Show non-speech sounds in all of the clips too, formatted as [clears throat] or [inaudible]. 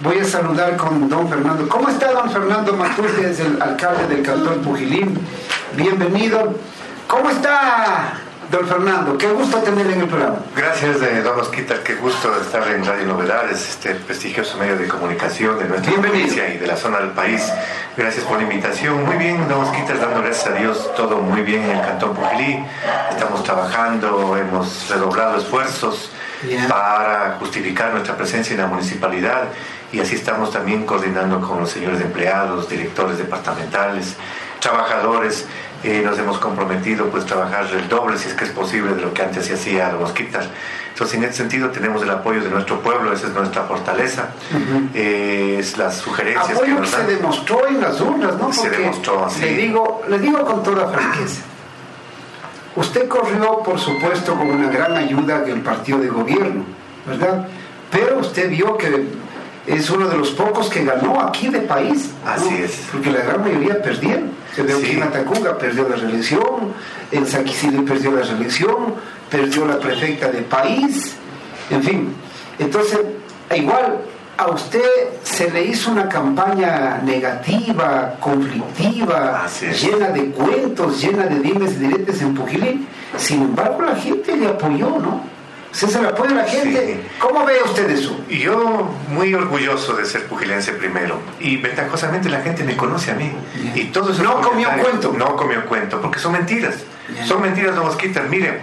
Voy a saludar con don Fernando. ¿Cómo está don Fernando Matute? Es el alcalde del cantón Pujilín. Bienvenido. ¿Cómo está don Fernando? Qué gusto tenerle en el programa. Gracias, eh, don Osquita. Qué gusto estar en Radio Novedades, este prestigioso medio de comunicación de nuestra provincia y de la zona del país. Gracias por la invitación. Muy bien, don Osquita, dando gracias a Dios, todo muy bien en el cantón Pujilí. Estamos trabajando, hemos redoblado esfuerzos Para justificar nuestra presencia en la municipalidad y así estamos también coordinando con los señores empleados, directores departamentales, trabajadores. Eh, nos hemos comprometido pues trabajar el doble si es que es posible de lo que antes se hacía a los mosquitas. Entonces en ese sentido tenemos el apoyo de nuestro pueblo, esa es nuestra fortaleza, Eh, es las sugerencias que Apoyo que nos se dan. demostró en las urnas, ¿no? Se Porque demostró, sí. Le digo, le digo con toda franqueza. Usted corrió, por supuesto, con una gran ayuda del partido de gobierno, ¿verdad? Pero usted vio que es uno de los pocos que ganó aquí de país. ¿no? Así es. Porque la gran mayoría perdieron. Se ve Sí. que en Atacunga perdió la reelección, en Saquicillo perdió la reelección, perdió la prefecta de país, en fin. Entonces, igual a usted se le hizo una campaña negativa, conflictiva, llena de cuentos, llena de dimes y diretes en Pujilín. Sin embargo, la gente le apoyó, ¿no? Se se le apoya la gente. Sí. ¿Cómo ve usted eso? Yo muy orgulloso de ser pugilense primero. Y ventajosamente la gente me conoce a mí. Y todo No comió cuento. No comió cuento, porque son mentiras. Son mentiras, don Mosquita. Miren,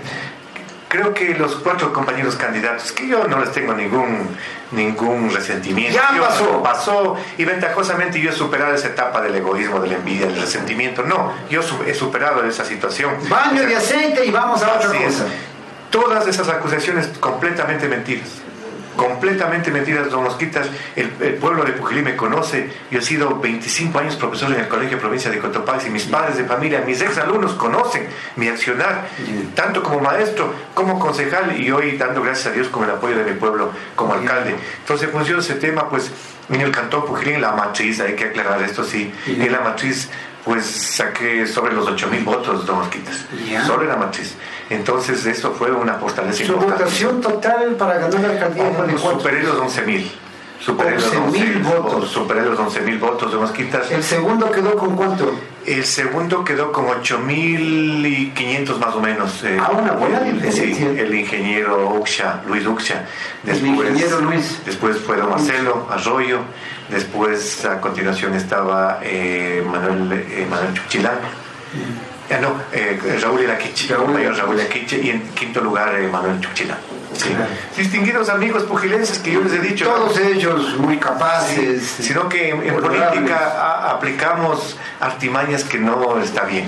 creo que los cuatro compañeros candidatos, que yo no les tengo ningún, ningún resentimiento. Ya pasó. Pasó. Y ventajosamente yo he superado esa etapa del egoísmo, de la envidia, del resentimiento. No, yo he superado esa situación. Baño de aceite y vamos a otra Así es. cosa. Todas esas acusaciones completamente mentiras. Completamente mentiras, don Mosquitas. El, el pueblo de Pujilí me conoce. Yo he sido 25 años profesor en el Colegio Provincia de Cotopaxi. Mis padres de familia, mis exalumnos conocen mi accionar, tanto como maestro, como concejal y hoy dando gracias a Dios con el apoyo de mi pueblo como alcalde. Entonces, en función de ese tema, pues en el cantón Pujilí, en la matriz, hay que aclarar esto, sí, en la matriz pues saqué sobre los 8 mil votos, don Mosquitas, sobre la matriz. Entonces, eso fue una fortaleza Su votación total para ganar la alcaldía de cuánto? Superé los 11 mil. Superé los 11.000 11.000 votos. Superé los 11 mil votos de Mosquitas. El segundo quedó con cuánto? El segundo quedó con 8.500 más o menos. eh, Ah, una buena diferencia. Sí, el ingeniero Uxia, Luis Uxia. El ingeniero Luis. Después fue don Marcelo Arroyo. Después, a continuación, estaba eh, Manuel, eh, Manuel Chuchilán. No, eh, Raúl Iraquiche, Raúl compañero Raúl Iraquiche. Y en quinto lugar, eh, Manuel Chuchilán. Sí. Distinguidos amigos pugilenses que yo les he dicho. Todos ellos muy capaces. sino que en, política a- aplicamos artimañas que no está bien.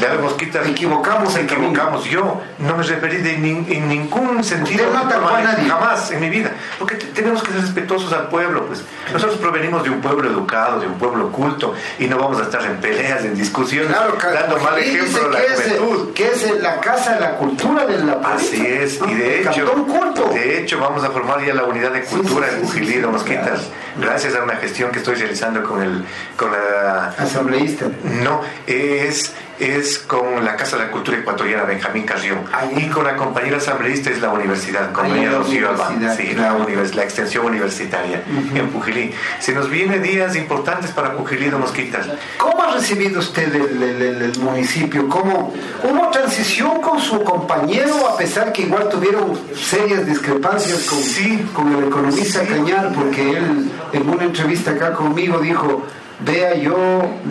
Vean, Mosquita, Equivocamos el equivocamos. Yo no me referí de nin- en ningún sentido Usted no atacó a nadie. jamás en mi vida, porque te- tenemos que ser respetuosos al pueblo. Pues nosotros provenimos de un pueblo educado, de un pueblo culto, y no vamos a estar en peleas, en discusiones, Claro, dando mal ejemplo a la que es, juventud. que es la casa de la cultura de la Así provincia, es, y de hecho, culto. de hecho vamos a formar ya la unidad de cultura sí, en sí, sí, don Mosquitas, gracias a una gestión que estoy realizando con el con la Asambleísta. no, es, es con la Casa de la Cultura Ecuatoriana Benjamín Carrión y con la compañera asambleísta es la universidad, con doña la Rocío sí, la, univers- la extensión universitaria en Pujilí. Se nos vienen días importantes para Pujilí, don Mosquitas. ¿Cómo ha recibido usted el, el- el- el municipio? ¿Cómo hubo transición con su compañero a pesar que igual tuvieron serias discrepancias con, Sí. con el economista Sí. Cañar? Porque él en una entrevista acá conmigo dijo, vea, yo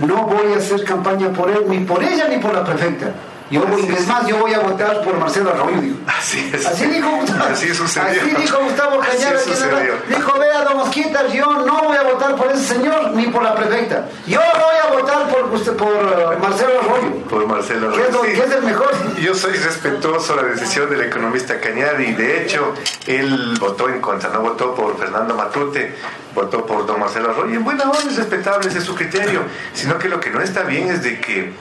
no voy a hacer campaña por él, ni por ella, ni por la prefecta. Yo voy, más, yo voy a votar por Marcelo Arroyo, dijo. Así es. Así dijo Gustavo. Así sucedió. Así dijo Gustavo sucedió. Dijo, vea, don Mosquitas, yo no voy a votar por ese señor ni por la prefecta. Yo voy a votar por usted, por uh, Marcelo Arroyo. Por Marcelo ¿Qué es, lo- Sí. qué es el mejor? Yo soy respetuoso de la decisión del economista Cañar y de hecho él votó en contra, no votó por Fernando Matute, votó por don Marcelo Arroyo. En buena onda es respetable, ese es su criterio, sino que lo que no está bien es de que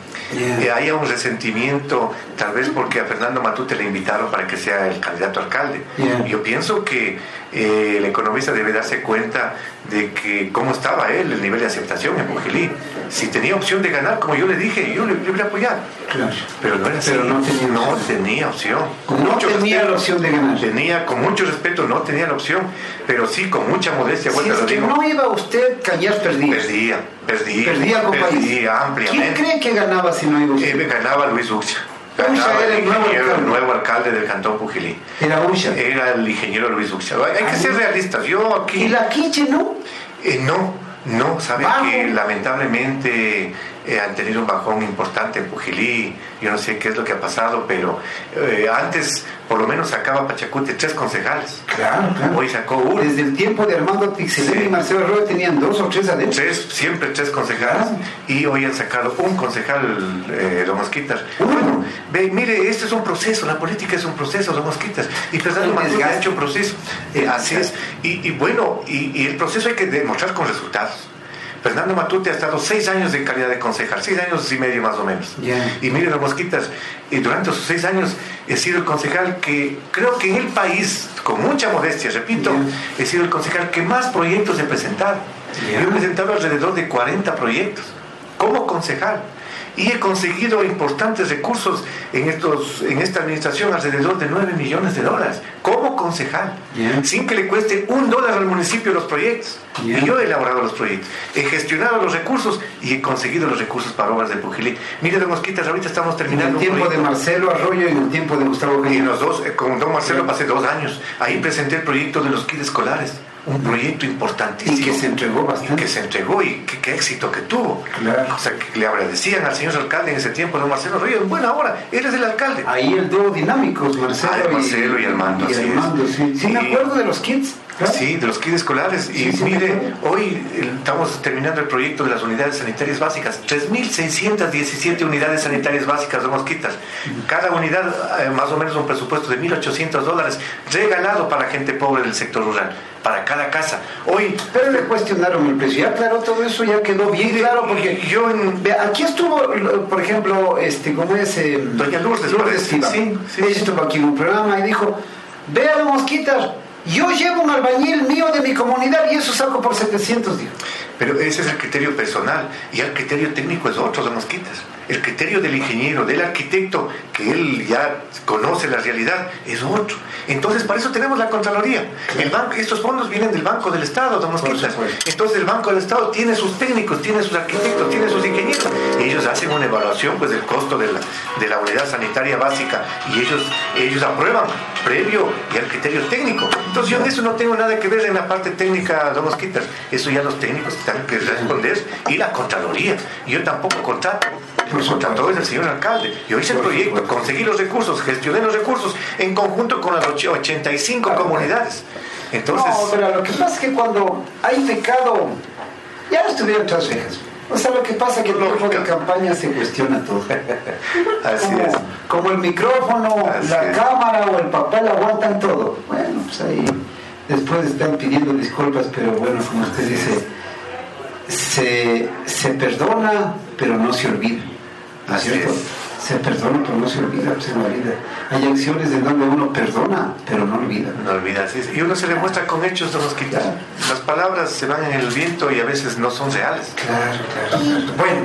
Haya un resentimiento, tal vez porque a Fernando Matute le invitaron para que sea el candidato a alcalde. Yo pienso que eh, el economista debe darse cuenta de que cómo estaba él, el nivel de aceptación en Pujilí. Si tenía opción de ganar, como yo le dije, yo le, le hubiera apoyado. Claro. Pero no era. Pero no tenía No opción. tenía opción. No tenía respeto. la opción de ganar. Tenía, con mucho respeto, no tenía la opción, pero sí con mucha modestia, Si vuelta es lo que digo, no iba usted, Cañas perdía. perdía, perdía, Perdía con perdía ¿Quién ampliamente. cree que ganaba si no iba usted? Eh, ganaba Luis Uxia. Era el nuevo el nuevo alcalde del cantón Pujilí. Era Usha. Era el ingeniero Luis Uxia. Hay que ser realistas. Yo aquí... Y la quiche, ¿no? Eh, no, no, saben que lamentablemente eh, han tenido un bajón importante en Pujilí, yo no sé qué es lo que ha pasado, pero eh, antes por lo menos sacaba Pachacute tres concejales, Claro, claro. hoy sacó uno, Desde el tiempo de Armando Tixelén Sí. y Marcelo Arroyo tenían dos o tres adentro. tres, siempre tres concejales, Claro. y hoy han sacado un concejal, eh, Don Mosquitas. Bueno, ve, mire, este es un proceso, la política es un proceso, Don Mosquitas, y Fernando Matute ha hecho un proceso, Eh, así es, y, y bueno, y, y el proceso hay que demostrar con resultados. Fernando Matute ha estado seis años en calidad de concejal, seis años y medio más o menos. Ya. Y mire, Don Mosquitas, y durante esos seis años he sido el concejal que creo que en el país, con mucha modestia, repito, he sido el concejal que más proyectos he presentado. Yo he presentado alrededor de 40 proyectos como concejal. Y he conseguido importantes recursos en, estos, en esta administración, alrededor de 9 millones de dólares, como concejal, sin que le cueste un dólar al municipio los proyectos. Y yo he elaborado los proyectos, he gestionado los recursos y he conseguido los recursos para obras de Pujilí. Mire, don Mosquitas, ahorita estamos En terminando el un tiempo de. Marcelo Arroyo y en el tiempo de Gustavo Y en los dos, eh, con don Marcelo pasé dos años. Ahí presenté el proyecto de los kits escolares, un proyecto importantísimo. Y que se entregó Y bastante. que se entregó y qué, éxito que tuvo. Claro. O sea, que le agradecían al señor alcalde en ese tiempo, don Marcelo Río, en buena hora, él es el alcalde. Ahí el dúo dinámicos, Marcelo, Ah, el Marcelo y Armando, y así es. Armando, sí. Sí, me Y- acuerdo de los kids. Claro. Sí, de los kits escolares. Y Sí, sí, mire, hoy estamos terminando el proyecto de las unidades sanitarias básicas. 3.617 unidades sanitarias básicas de mosquitas. Cada unidad, eh, más o menos un presupuesto de 1.800 dólares, regalado para gente pobre del sector rural, para cada casa. Hoy, Pero le cuestionaron el precio. Ya aclaró todo eso, ya quedó bien claro, porque yo en aquí estuvo, por ejemplo, este, ¿cómo es? Eh, Doña Lourdes Pérez. Estiva. Sí, sí. Ella estuvo aquí en un programa y dijo, vea, don Mosquitas, yo llevo un albañil mío de mi comunidad y eso saco por 700, dijo. Pero ese es el criterio personal y el criterio técnico es otro de mosquitas. El criterio del ingeniero, del arquitecto, que él ya conoce la realidad, es otro. Entonces, para eso tenemos la Contraloría. El banco, estos fondos vienen del Banco del Estado, de mosquitas. Entonces, el Banco del Estado tiene sus técnicos, tiene sus arquitectos, tiene sus ingenieros. Y ellos hacen una evaluación pues, del costo de la, de la unidad sanitaria básica y ellos, ellos aprueban previo y al criterio técnico. Entonces, yo en eso no tengo nada que ver en la parte técnica de mosquitas. Eso ya los técnicos tienen que responder y la Contraloría. Yo tampoco contrato. Que contrató es el señor alcalde. Yo hice el proyecto, conseguí los recursos, gestioné los recursos en conjunto con las och- 85 Claro. comunidades. Entonces, no, pero lo que pasa es que cuando hay pecado, ya no estuvieron tras rejas. O sea, lo que pasa es que el tiempo de campaña se cuestiona todo. [laughs] así como, es. como el micrófono, Así la es. cámara o el papel aguantan todo. Bueno, pues ahí después están pidiendo disculpas, pero bueno, como usted dice, se, se perdona, pero no se olvida. ¿No Así cierto? es. Se perdona, pero no se olvida, pues en la vida. Hay acciones en donde uno perdona, pero no olvida. No olvidas. es- Y uno se le muestra con hechos de mosquitas. Claro. Las palabras se van en el viento y a veces no son reales. Claro, claro. claro. Bueno,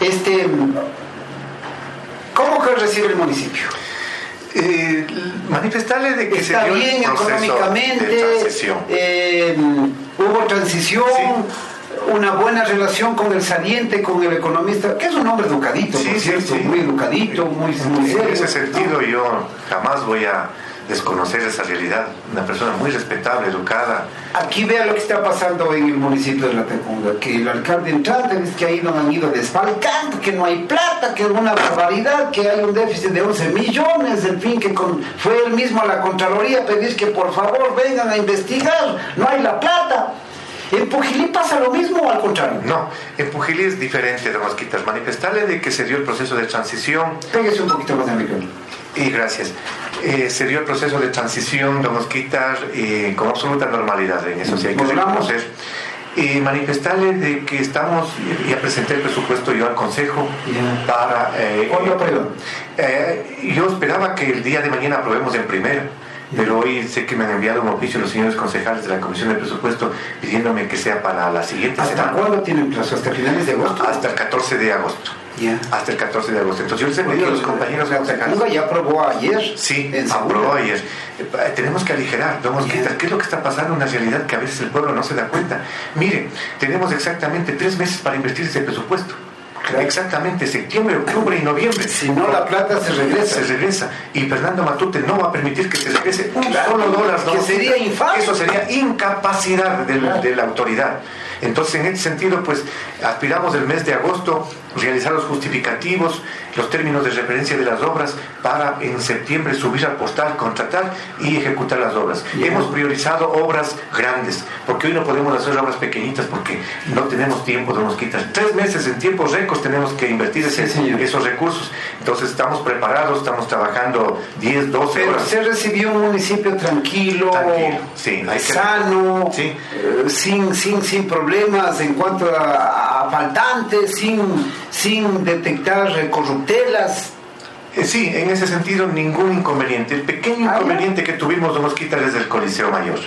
este, ¿cómo que recibe el municipio? Eh, manifestarle de que Está se dio el bien económicamente, de transición. eh, hubo transición, una buena relación con el saliente, con el economista, que es un hombre educadito, Sí, por cierto, sí. muy educadito, muy, muy serio. En ese sentido yo jamás voy a desconocer esa realidad. Una persona muy respetable, educada. Aquí vea lo que está pasando en el municipio de La Tacunga, que el alcalde entrante dice que ahí no han ido desfalcando, que no hay plata, que es una barbaridad, que hay un déficit de 11 millones, en fin, que con- fue él mismo a la Contraloría a pedir que por favor vengan a investigar, no hay la plata. En ¿En Pujilí pasa lo mismo o al contrario? No, en Pujilí es diferente, don Mosquitas. Manifestarle de que se dio el proceso de transición. Pégase un poquito más micrófono. Y gracias. Eh, se dio el proceso de transición, don Mosquitas, eh, con absoluta normalidad. En eso sí hay que reconocer. Y manifestarle de que estamos, ya presenté el presupuesto yo al Consejo Ya. para... eh, ¿Cuándo aprueban? Eh, yo esperaba que el día de mañana aprobemos en primera, pero hoy sé que me han enviado un oficio los señores concejales de la Comisión de Presupuesto pidiéndome que sea para la siguiente ¿Hasta semana. cuándo tienen plazo? ¿Hasta finales de agosto? Hasta el 14 de agosto. Ya. Hasta el 14 de agosto. Entonces yo les he pedido a los compañeros concejales. Ya aprobó ayer. Sí, aprobó ayer. Eh, Tenemos que aligerar, vamos a Ya. quitar. ¿Qué es lo que está pasando? Una realidad que a veces el pueblo no se da cuenta. Mire, tenemos exactamente tres meses para invertir ese presupuesto. Claro. Exactamente, septiembre, octubre y noviembre. Si no, la plata se regresa. se regresa y Fernando Matute no va a permitir que se regrese un Claro, solo dólar. que ¿no? sería infame. Eso sería incapacidad de la, de la autoridad. Entonces, en este sentido, pues aspiramos el mes de agosto realizar los justificativos, los términos de referencia de las obras para en septiembre subir al portal, contratar y ejecutar las obras. Hemos priorizado obras grandes, porque hoy no podemos hacer obras pequeñitas porque no tenemos tiempo de mosquitas. Tres meses en tiempos récords tenemos que invertir ese- Sí, esos recursos. Entonces estamos preparados, estamos trabajando 10, 12 Pero horas. se recibió un municipio tranquilo, Tranquilo, sí, hay que- sano, Sí. eh, sin, sin, sin problemas en cuanto a, a faltantes, sin, sin detectar corruptelas. Eh, Sí, en ese sentido ningún inconveniente. El pequeño inconveniente que tuvimos de Mosquita desde el Coliseo Mayor.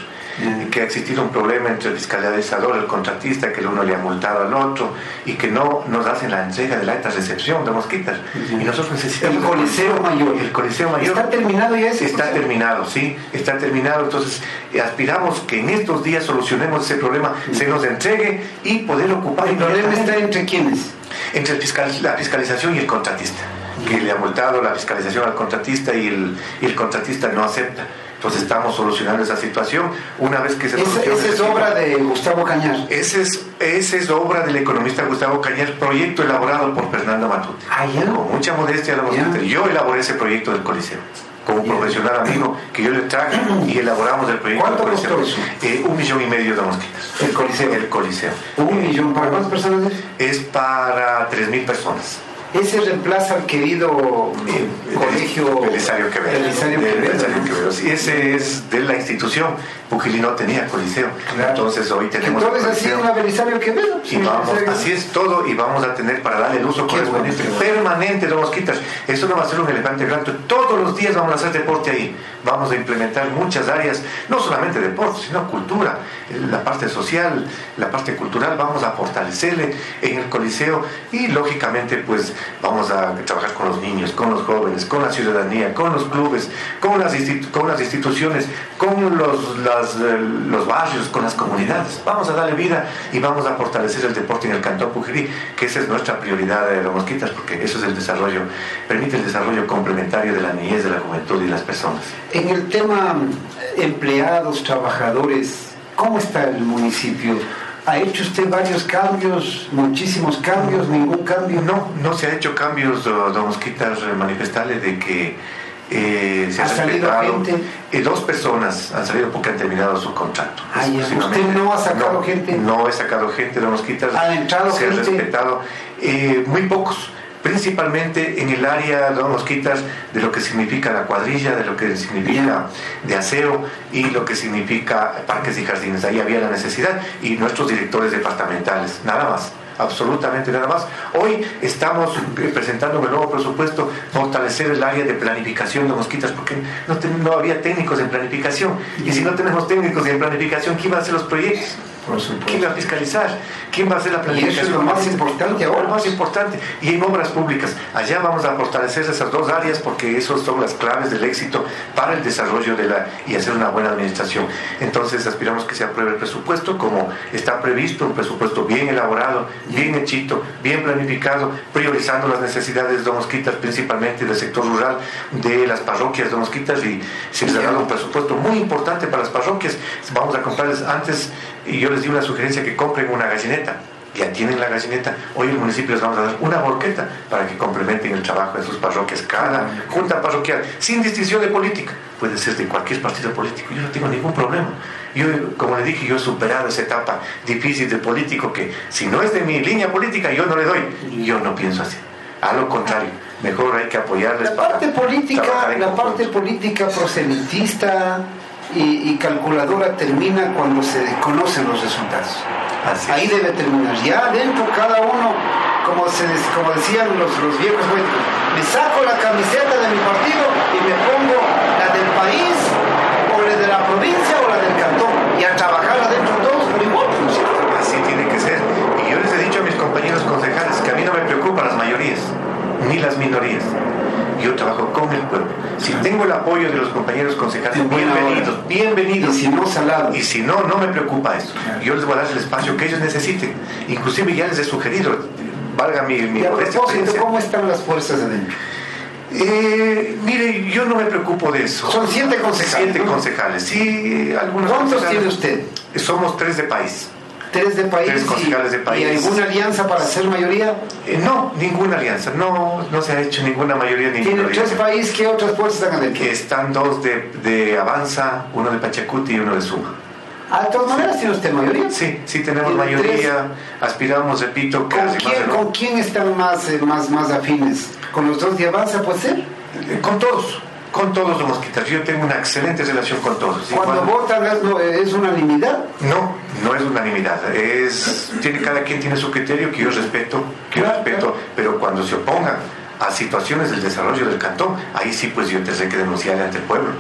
Que ha existido un problema entre el fiscalizador, el contratista, que el uno le ha multado al otro y que no nos hacen la entrega de la alta recepción de Mosquitas. Y nosotros necesitamos. El Coliseo Mayor. El Coliseo Mayor. ¿Está terminado ya ese? Está terminado, sí, está terminado. Entonces, aspiramos que en estos días solucionemos ese problema, se nos entregue y poder ocupar El problema está entre quiénes. entre el fiscal- la fiscalización y el contratista, que le ha multado la fiscalización al contratista y el, y el contratista no acepta. Entonces estamos solucionando esa situación. Una vez que se Esa, esa es obra de Gustavo Cañar. Esa es, esa es obra del economista Gustavo Cañar, proyecto elaborado por Fernando Matute. Ah, ya. Con mucha modestia Ya. dicho. Yo elaboré ese proyecto del Coliseo. Como Ya. profesional amigo que yo le traje y elaboramos el proyecto ¿Cuánto del Coliseo. costó eso? Eh, un millón y medio de mosquitos. El Coliseo. El Coliseo. Un millón. ¿Para cuántas personas es? Es para 3.000 personas. Ese reemplaza al querido Eh, colegio Belisario Quevedo. Belisario Quevedo. Sí, ese es de la institución. Pujilí no tenía coliseo. Claro. Entonces hoy tenemos Entonces así coliseo. una Belisario Quevedo. Y vamos, así es todo y vamos a tener para darle el uso correspondiente permanente de mosquitas. Eso no va a ser un elefante blanco. Todos los días vamos a hacer deporte ahí. Vamos a implementar muchas áreas, no solamente deporte, sino cultura, la parte social, la parte cultural. Vamos a fortalecerle en el coliseo y lógicamente pues vamos a trabajar con los niños, con los jóvenes, con la ciudadanía, con los clubes, con las, con las instituciones, con los, eh, los barrios, con las comunidades. Vamos a darle vida y vamos a fortalecer el deporte en el Cantón Pujirí, que esa es nuestra prioridad de los mosquitas, porque eso es el desarrollo, permite el desarrollo complementario de la niñez, de la juventud y las personas. En el tema eh, empleados, trabajadores, ¿cómo está el municipio? ¿Ha hecho usted varios cambios, muchísimos cambios, ningún cambio? No, no se ha hecho cambios, do- don Mosquitas, manifestarle de que eh, se ¿Ha ha, salido respetado. gente? Eh, dos personas han salido porque han terminado su contrato. Exclusivamente. ¿Usted no ha sacado No, gente? No he sacado gente, don Mosquitas. ¿Ha entrado se gente? ha respetado. Eh, muy pocos. Principalmente en el área, don Mosquitas, de lo que significa la cuadrilla, de lo que significa de aseo y lo que significa parques y jardines. Ahí había la necesidad y nuestros directores departamentales, nada más absolutamente nada más. Hoy estamos eh, presentando un nuevo presupuesto, fortalecer el área de planificación de mosquitas, porque no, había técnicos en planificación. Y si no tenemos técnicos en planificación, ¿quién va a hacer los proyectos? Por. ¿Quién va a fiscalizar? ¿Quién va a hacer la Y planificación? eso es lo más importante ahora. Lo más importante. Y en obras públicas. Allá vamos a fortalecer esas dos áreas porque esas son las claves del éxito para el desarrollo de la y hacer una buena administración. Entonces aspiramos que se apruebe el presupuesto como está previsto, un presupuesto bien elaborado, bien hechito, bien planificado, priorizando las necesidades de mosquitas, principalmente del sector rural, de las parroquias de mosquitas y se les ha dado un presupuesto muy importante para las parroquias. Vamos a comprarles antes, y yo les di una sugerencia que compren una gallineta ya tienen la gallineta, hoy el municipio les vamos a dar una borqueta para que complementen el trabajo de sus parroquias, cada junta parroquial, sin distinción de política, puede ser de cualquier partido político, yo no tengo ningún problema. Yo, como le dije, yo he superado esa etapa difícil de político que si no es de mi línea política, yo no le doy. Yo no pienso así. A lo contrario, mejor hay que apoyarles la parte política, la parte política proselitista y, calculadora termina cuando se desconocen los resultados. Ahí debe terminar. Ya dentro cada uno, como, se, como decían los, los viejos políticos, me saco la camiseta de mi partido y me pongo la del país o la de la provincia o la del cantón y a trabajar adentro todos por igual. Así tiene que ser. Y yo les he dicho a mis compañeros concejales que a mí no me preocupan las mayorías ni las minorías yo trabajo con el pueblo. Si tengo el apoyo de los compañeros concejales, bienvenidos, bienvenidos. Y si no, salado. Y si no, no me preocupa eso. Yo les voy a dar el espacio que ellos necesiten. Inclusive ya les he sugerido, valga mi, mi ¿cómo están las fuerzas adentro? Eh, mire, yo no me preocupo de eso. Son siete concejales. Siete concejales, sí, algunos. ¿Cuántos tiene usted? Somos tres de país tres de país, y, de país. ¿Y alguna alianza para ser mayoría? Eh, no, ninguna alianza. No, no se ha hecho ninguna mayoría. Ninguna ¿Tiene tres países? ¿Qué otras fuerzas están adentro? Están dos de, de Avanza, uno de Pachacuti y uno de Suma. Ah, ¿De todas maneras tiene usted mayoría? Sí, sí tenemos mayoría. Aspiramos, repito, ¿Con quién, ¿Con quién están más, eh, más, más afines? ¿Con los dos de Avanza puede ser? Eh, con todos con todos los mosquitos. Yo tengo una excelente relación con todos. Cuando votan es, unanimidad. No, no es unanimidad. Es tiene cada quien tiene su criterio que yo respeto, que yo respeto, pero cuando se opongan a situaciones del desarrollo del cantón, ahí sí pues yo tendré que denunciar ante el pueblo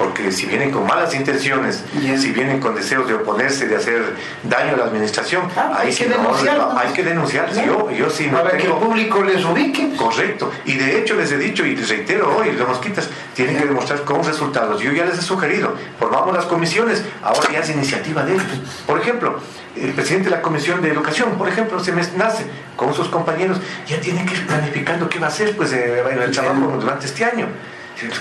porque si vienen con malas intenciones, si vienen con deseos de oponerse, de hacer daño a la administración, ahí hay, sí que denunciar, hay que denunciar. Yo, yo sí Para que el público les ubique. Correcto. Y de hecho les he dicho y les reitero hoy, los mosquitas tienen que demostrar con resultados. Yo ya les he sugerido, formamos las comisiones, ahora ya es iniciativa de ellos. Por ejemplo, el presidente de la Comisión de Educación, por ejemplo, se me nace con sus compañeros, ya tienen que ir planificando qué va a hacer pues, eh, en el trabajo durante este año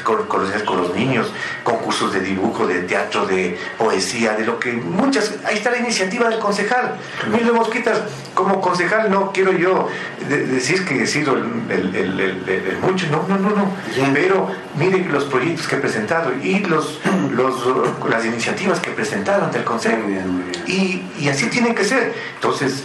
con, con, los niños, concursos de dibujo, de teatro, de poesía, de lo que muchas, ahí está la iniciativa del concejal. Mire Mosquitas, como concejal no quiero yo decir que he sido el, mucho, no, no, no, no. Pero mire los proyectos que he presentado y los, [clears throat] los las iniciativas que he presentado ante el consejo. Y, y así tiene que ser. Entonces,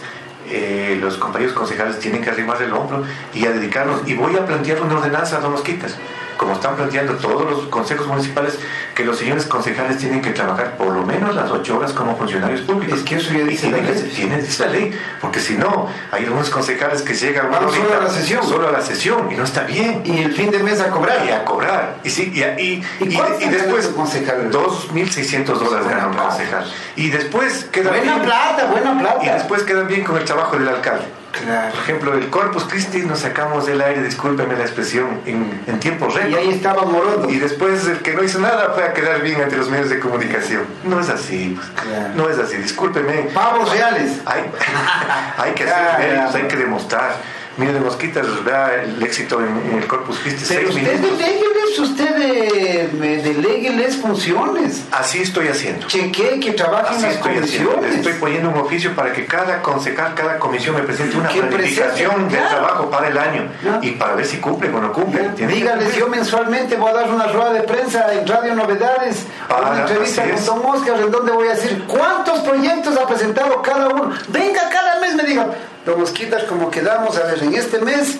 eh, los compañeros concejales tienen que arrimar el hombro y a dedicarnos. Y voy a plantear una ordenanza a Don Mosquitas como están planteando todos los consejos municipales, que los señores concejales tienen que trabajar por lo menos las ocho horas como funcionarios públicos. Es que eso ya dice la ley. Tiene, dice la ley, porque si no, hay algunos concejales que llegan ah, solo a la sesión. Solo a la sesión, y no está bien. Y el fin de mes a cobrar. Y a cobrar. Y, sí, y, y, ¿Y, y después, 2.600 dólares gana un concejal. Y después queda Buena plata, buena plata. Y después quedan bien con el trabajo del alcalde. Por ejemplo, el Corpus Christi nos sacamos del aire, discúlpeme la expresión, en, en tiempo récord. Y ahí estaba Morodo. Y después el que no hizo nada fue a quedar bien ante los medios de comunicación. No es así, pues. no es así, discúlpeme. Pavos reales. Hay, [laughs] hay que hacer méritos, hay que demostrar. Mire, de Mosquitas, vea el éxito en, el Corpus Christi. Pero usted delégueles, usted de, delegueles funciones. Así estoy haciendo. Cheque que trabajen las estoy comisiones. Estoy poniendo un oficio para que cada concejal, cada comisión me presente una planificación de trabajo para el año y para ver si cumplen o no cumplen. Díganles, yo mensualmente voy a dar una rueda de prensa en Radio Novedades, una entrevista con Tom Oscar, en donde voy a decir cuántos proyectos ha presentado cada uno. Venga cada mes, me digan los mosquitas como quedamos, a ver, en este mes,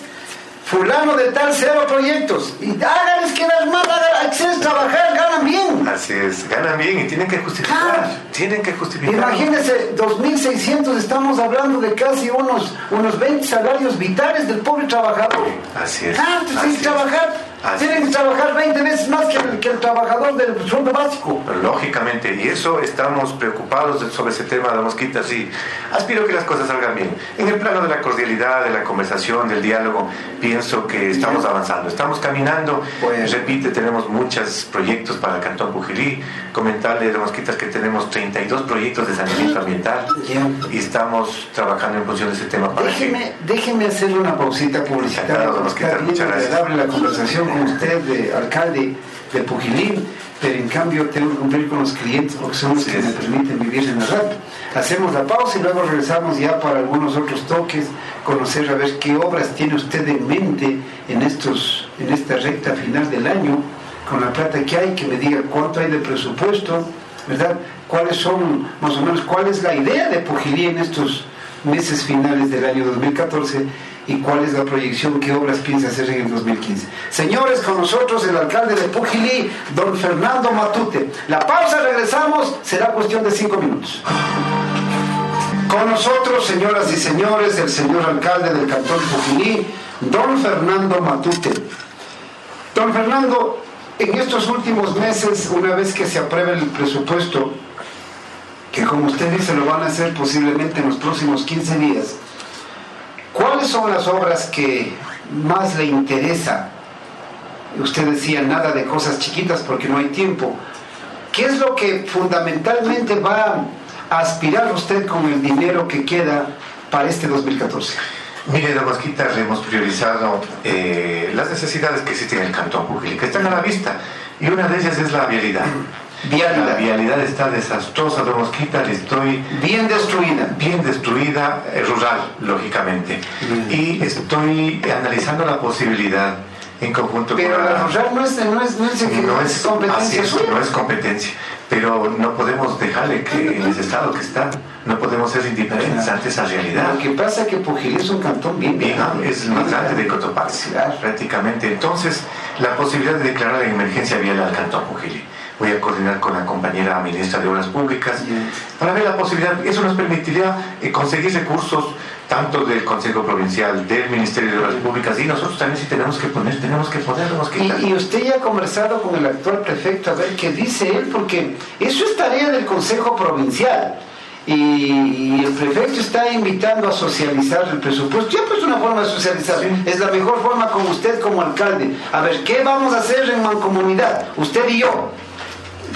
fulano de tal, cero proyectos. Y háganles quedar hay que trabajar, ganan bien. Así es, ganan bien y tienen que justificar. Tienen que justificar. Imagínense, 2.600, estamos hablando de casi unos, unos 20 salarios vitales del pobre trabajador. Así es. Ah, pues trabajar tienen que trabajar 20 veces más que el, que el trabajador del sueldo básico. Lógicamente, y eso estamos preocupados sobre ese tema de mosquitas y aspiro que las cosas salgan bien. En el plano de la cordialidad, de la conversación, del diálogo, pienso que estamos avanzando, estamos caminando. Pues, Repite, tenemos muchos proyectos para el Cantón Pujilí. Comentarle de mosquitas que tenemos 32 proyectos de saneamiento ambiental y estamos trabajando en función de ese tema. Para déjeme, déjeme hacer una pausita publicitaria. Claro, muchas gracias. la conversación usted, de alcalde de Pujilín, pero en cambio tengo que cumplir con los clientes porque son los que me permiten vivir en la radio. Hacemos la pausa y luego regresamos ya para algunos otros toques, conocer a ver qué obras tiene usted en mente en, estos, en esta recta final del año, con la plata que hay, que me diga cuánto hay de presupuesto, ¿verdad? ¿Cuáles son, más o menos, cuál es la idea de Pujilí en estos meses finales del año 2014 y cuál es la proyección, qué obras piensa hacer en el 2015. Señores, con nosotros el alcalde de Pujilí, don Fernando Matute. La pausa, regresamos, será cuestión de cinco minutos. Con nosotros, señoras y señores, el señor alcalde del cantón Pujilí, don Fernando Matute. Don Fernando, en estos últimos meses, una vez que se apruebe el presupuesto, que como usted dice lo van a hacer posiblemente en los próximos 15 días, ¿cuáles son las obras que más le interesa? Usted decía nada de cosas chiquitas porque no hay tiempo. ¿Qué es lo que fundamentalmente va a aspirar usted con el dinero que queda para este 2014? Mire, Damasquita, hemos priorizado eh, las necesidades que existen en el Cantón Pujil, que están a la vista, y una de ellas es la vialidad. La vialidad está desastrosa, don Mosquita, estoy... Bien destruida. Bien destruida, eh, rural, lógicamente. Mm. Y estoy analizando la posibilidad en conjunto Pero con la rural no es, no es, no es, no es competencia es, no es competencia, pero no podemos dejarle que en ese estado que está, no podemos ser indiferentes ante esa realidad. Lo que pasa es que Pujilí es un cantón bien Bien, grande. es el más grande de Cotopaxi, prácticamente. Entonces, la posibilidad de declarar en emergencia vial al Cantón Pujili. Voy a coordinar con la compañera ministra de Obras Públicas para ver la posibilidad. Eso nos permitiría eh, conseguir recursos tanto del Consejo Provincial, del Ministerio de Obras Públicas y nosotros también si tenemos que poner, tenemos que poner, tenemos que quitar. Y, y usted ya ha conversado con el actual prefecto a ver qué dice él, porque eso es tarea del Consejo Provincial. Y, y el prefecto está invitando a socializar el presupuesto. Ya pues una forma de socializar. Es la mejor forma con usted como alcalde. A ver, ¿qué vamos a hacer en mancomunidad? Usted y yo.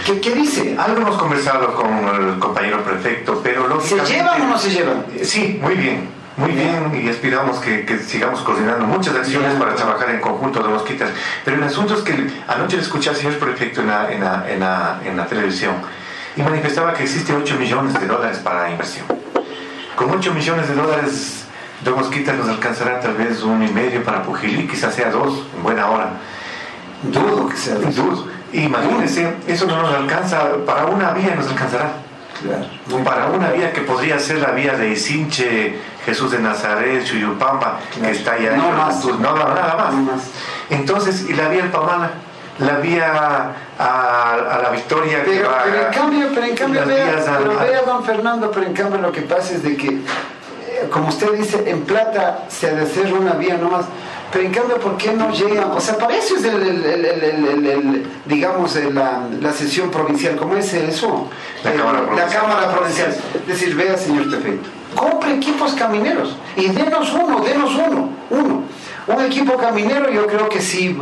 ¿Qué, qué dice? Algo hemos conversado con el compañero prefecto, pero ¿Se lógicamente... llevan o no se llevan? Sí, muy bien, muy bien, y aspiramos que, que sigamos coordinando muchas acciones para trabajar en conjunto de mosquitas. Pero el asunto es que anoche le escuché al señor prefecto en la, en la, en la, en la televisión y manifestaba que existe 8 millones de dólares para inversión. Con 8 millones de dólares, de mosquitas nos alcanzará tal vez uno y medio para Pujilí, quizás sea dos, en buena hora. Dudo que sea eso. Dudo. Imagínense, eso no nos alcanza, para una vía nos alcanzará. Claro. Para una vía que podría ser la vía de Isinche, Jesús de Nazaret, Chuyupamba, Claro. que está allá. No en- más. No, nada más. No más. Entonces, y la vía al Pamala, la vía a, a la Victoria. que Pero, va pero en cambio, pero en cambio vea, al- pero vea, don Fernando, pero en cambio lo que pasa es de que, eh, como usted dice, en plata se ha de hacer una vía nomás, pero en cambio, ¿por qué no llegan? O sea, para eso es el, el- el- digamos, el- la, la sesión provincial, ¿cómo es eso? La Eh, Cámara la Provincial. Cámara Provincial. Decir, vea, señor prefecto, compre equipos camineros y denos uno, denos uno, uno. Un equipo caminero yo creo que sí,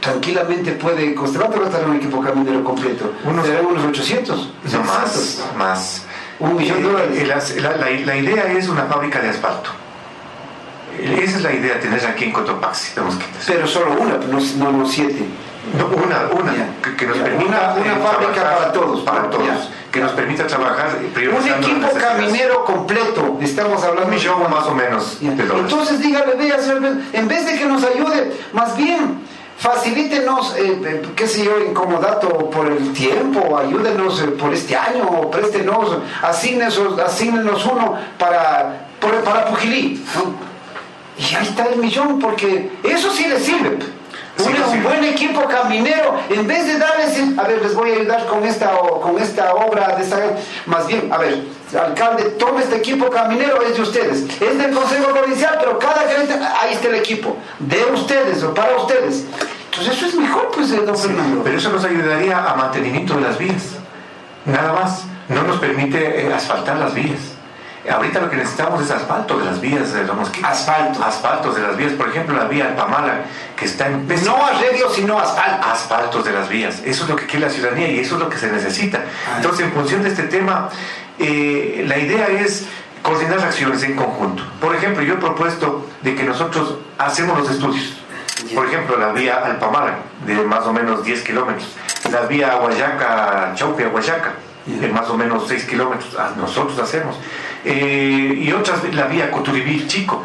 tranquilamente puede costar. ¿Cuánto costará un equipo caminero completo? Unos- Serán unos 800. No más, 700. más. Un millón de Eh, dólares. eh, la- la idea es una fábrica de asfalto. Esa es la idea, tener aquí en Cotopaxi. Pero solo una, no, no, no siete. No, una, una, que, que nos permita una- una eh, fábrica trabajar para todos. para todos, que nos permita trabajar eh, Un equipo caminero completo. Estamos hablando Un millón más o menos de. Entonces dígale, vea, en vez de que nos ayude, más bien facilítenos, eh, qué sé yo, incomodato por el tiempo, ayúdenos eh, por este año, préstenos, asígnenos, asígnenos uno para, para Pujilí. ¿no? Y ahí está el millón, porque eso sí le sirve. Sí, un, buen equipo caminero, en vez de darles, a ver, les voy a ayudar con esta, con esta obra, de esta, más bien, a ver, alcalde, tome este equipo caminero, es de ustedes, es del Consejo Provincial, pero cada gerente, ahí está el equipo, de ustedes o para ustedes. Entonces eso es mejor, pues, eh, don Fernando. Pero eso nos ayudaría a mantenimiento de las vías. Nada más. No nos permite eh, asfaltar las vías. Ahorita lo que necesitamos es asfalto de las vías de los mosquitos. Asfalto. Asfaltos de las vías. Por ejemplo, la vía Alpamala, que está en pésimo- No arreglo, sino asfalto. asfaltos de las vías. Eso es lo que quiere la ciudadanía y eso es lo que se necesita. Ah. Entonces, en función de este tema, eh, la idea es coordinar acciones en conjunto. Por ejemplo, yo he propuesto de que nosotros hacemos los estudios. Por ejemplo, la vía Alpamar, de más o menos 10 kilómetros. La vía Guayaca, Chaupe, Guayaca, de más o menos 6 kilómetros. Ah, nosotros hacemos. Eh, y otras, la vía Coturibí, Chico.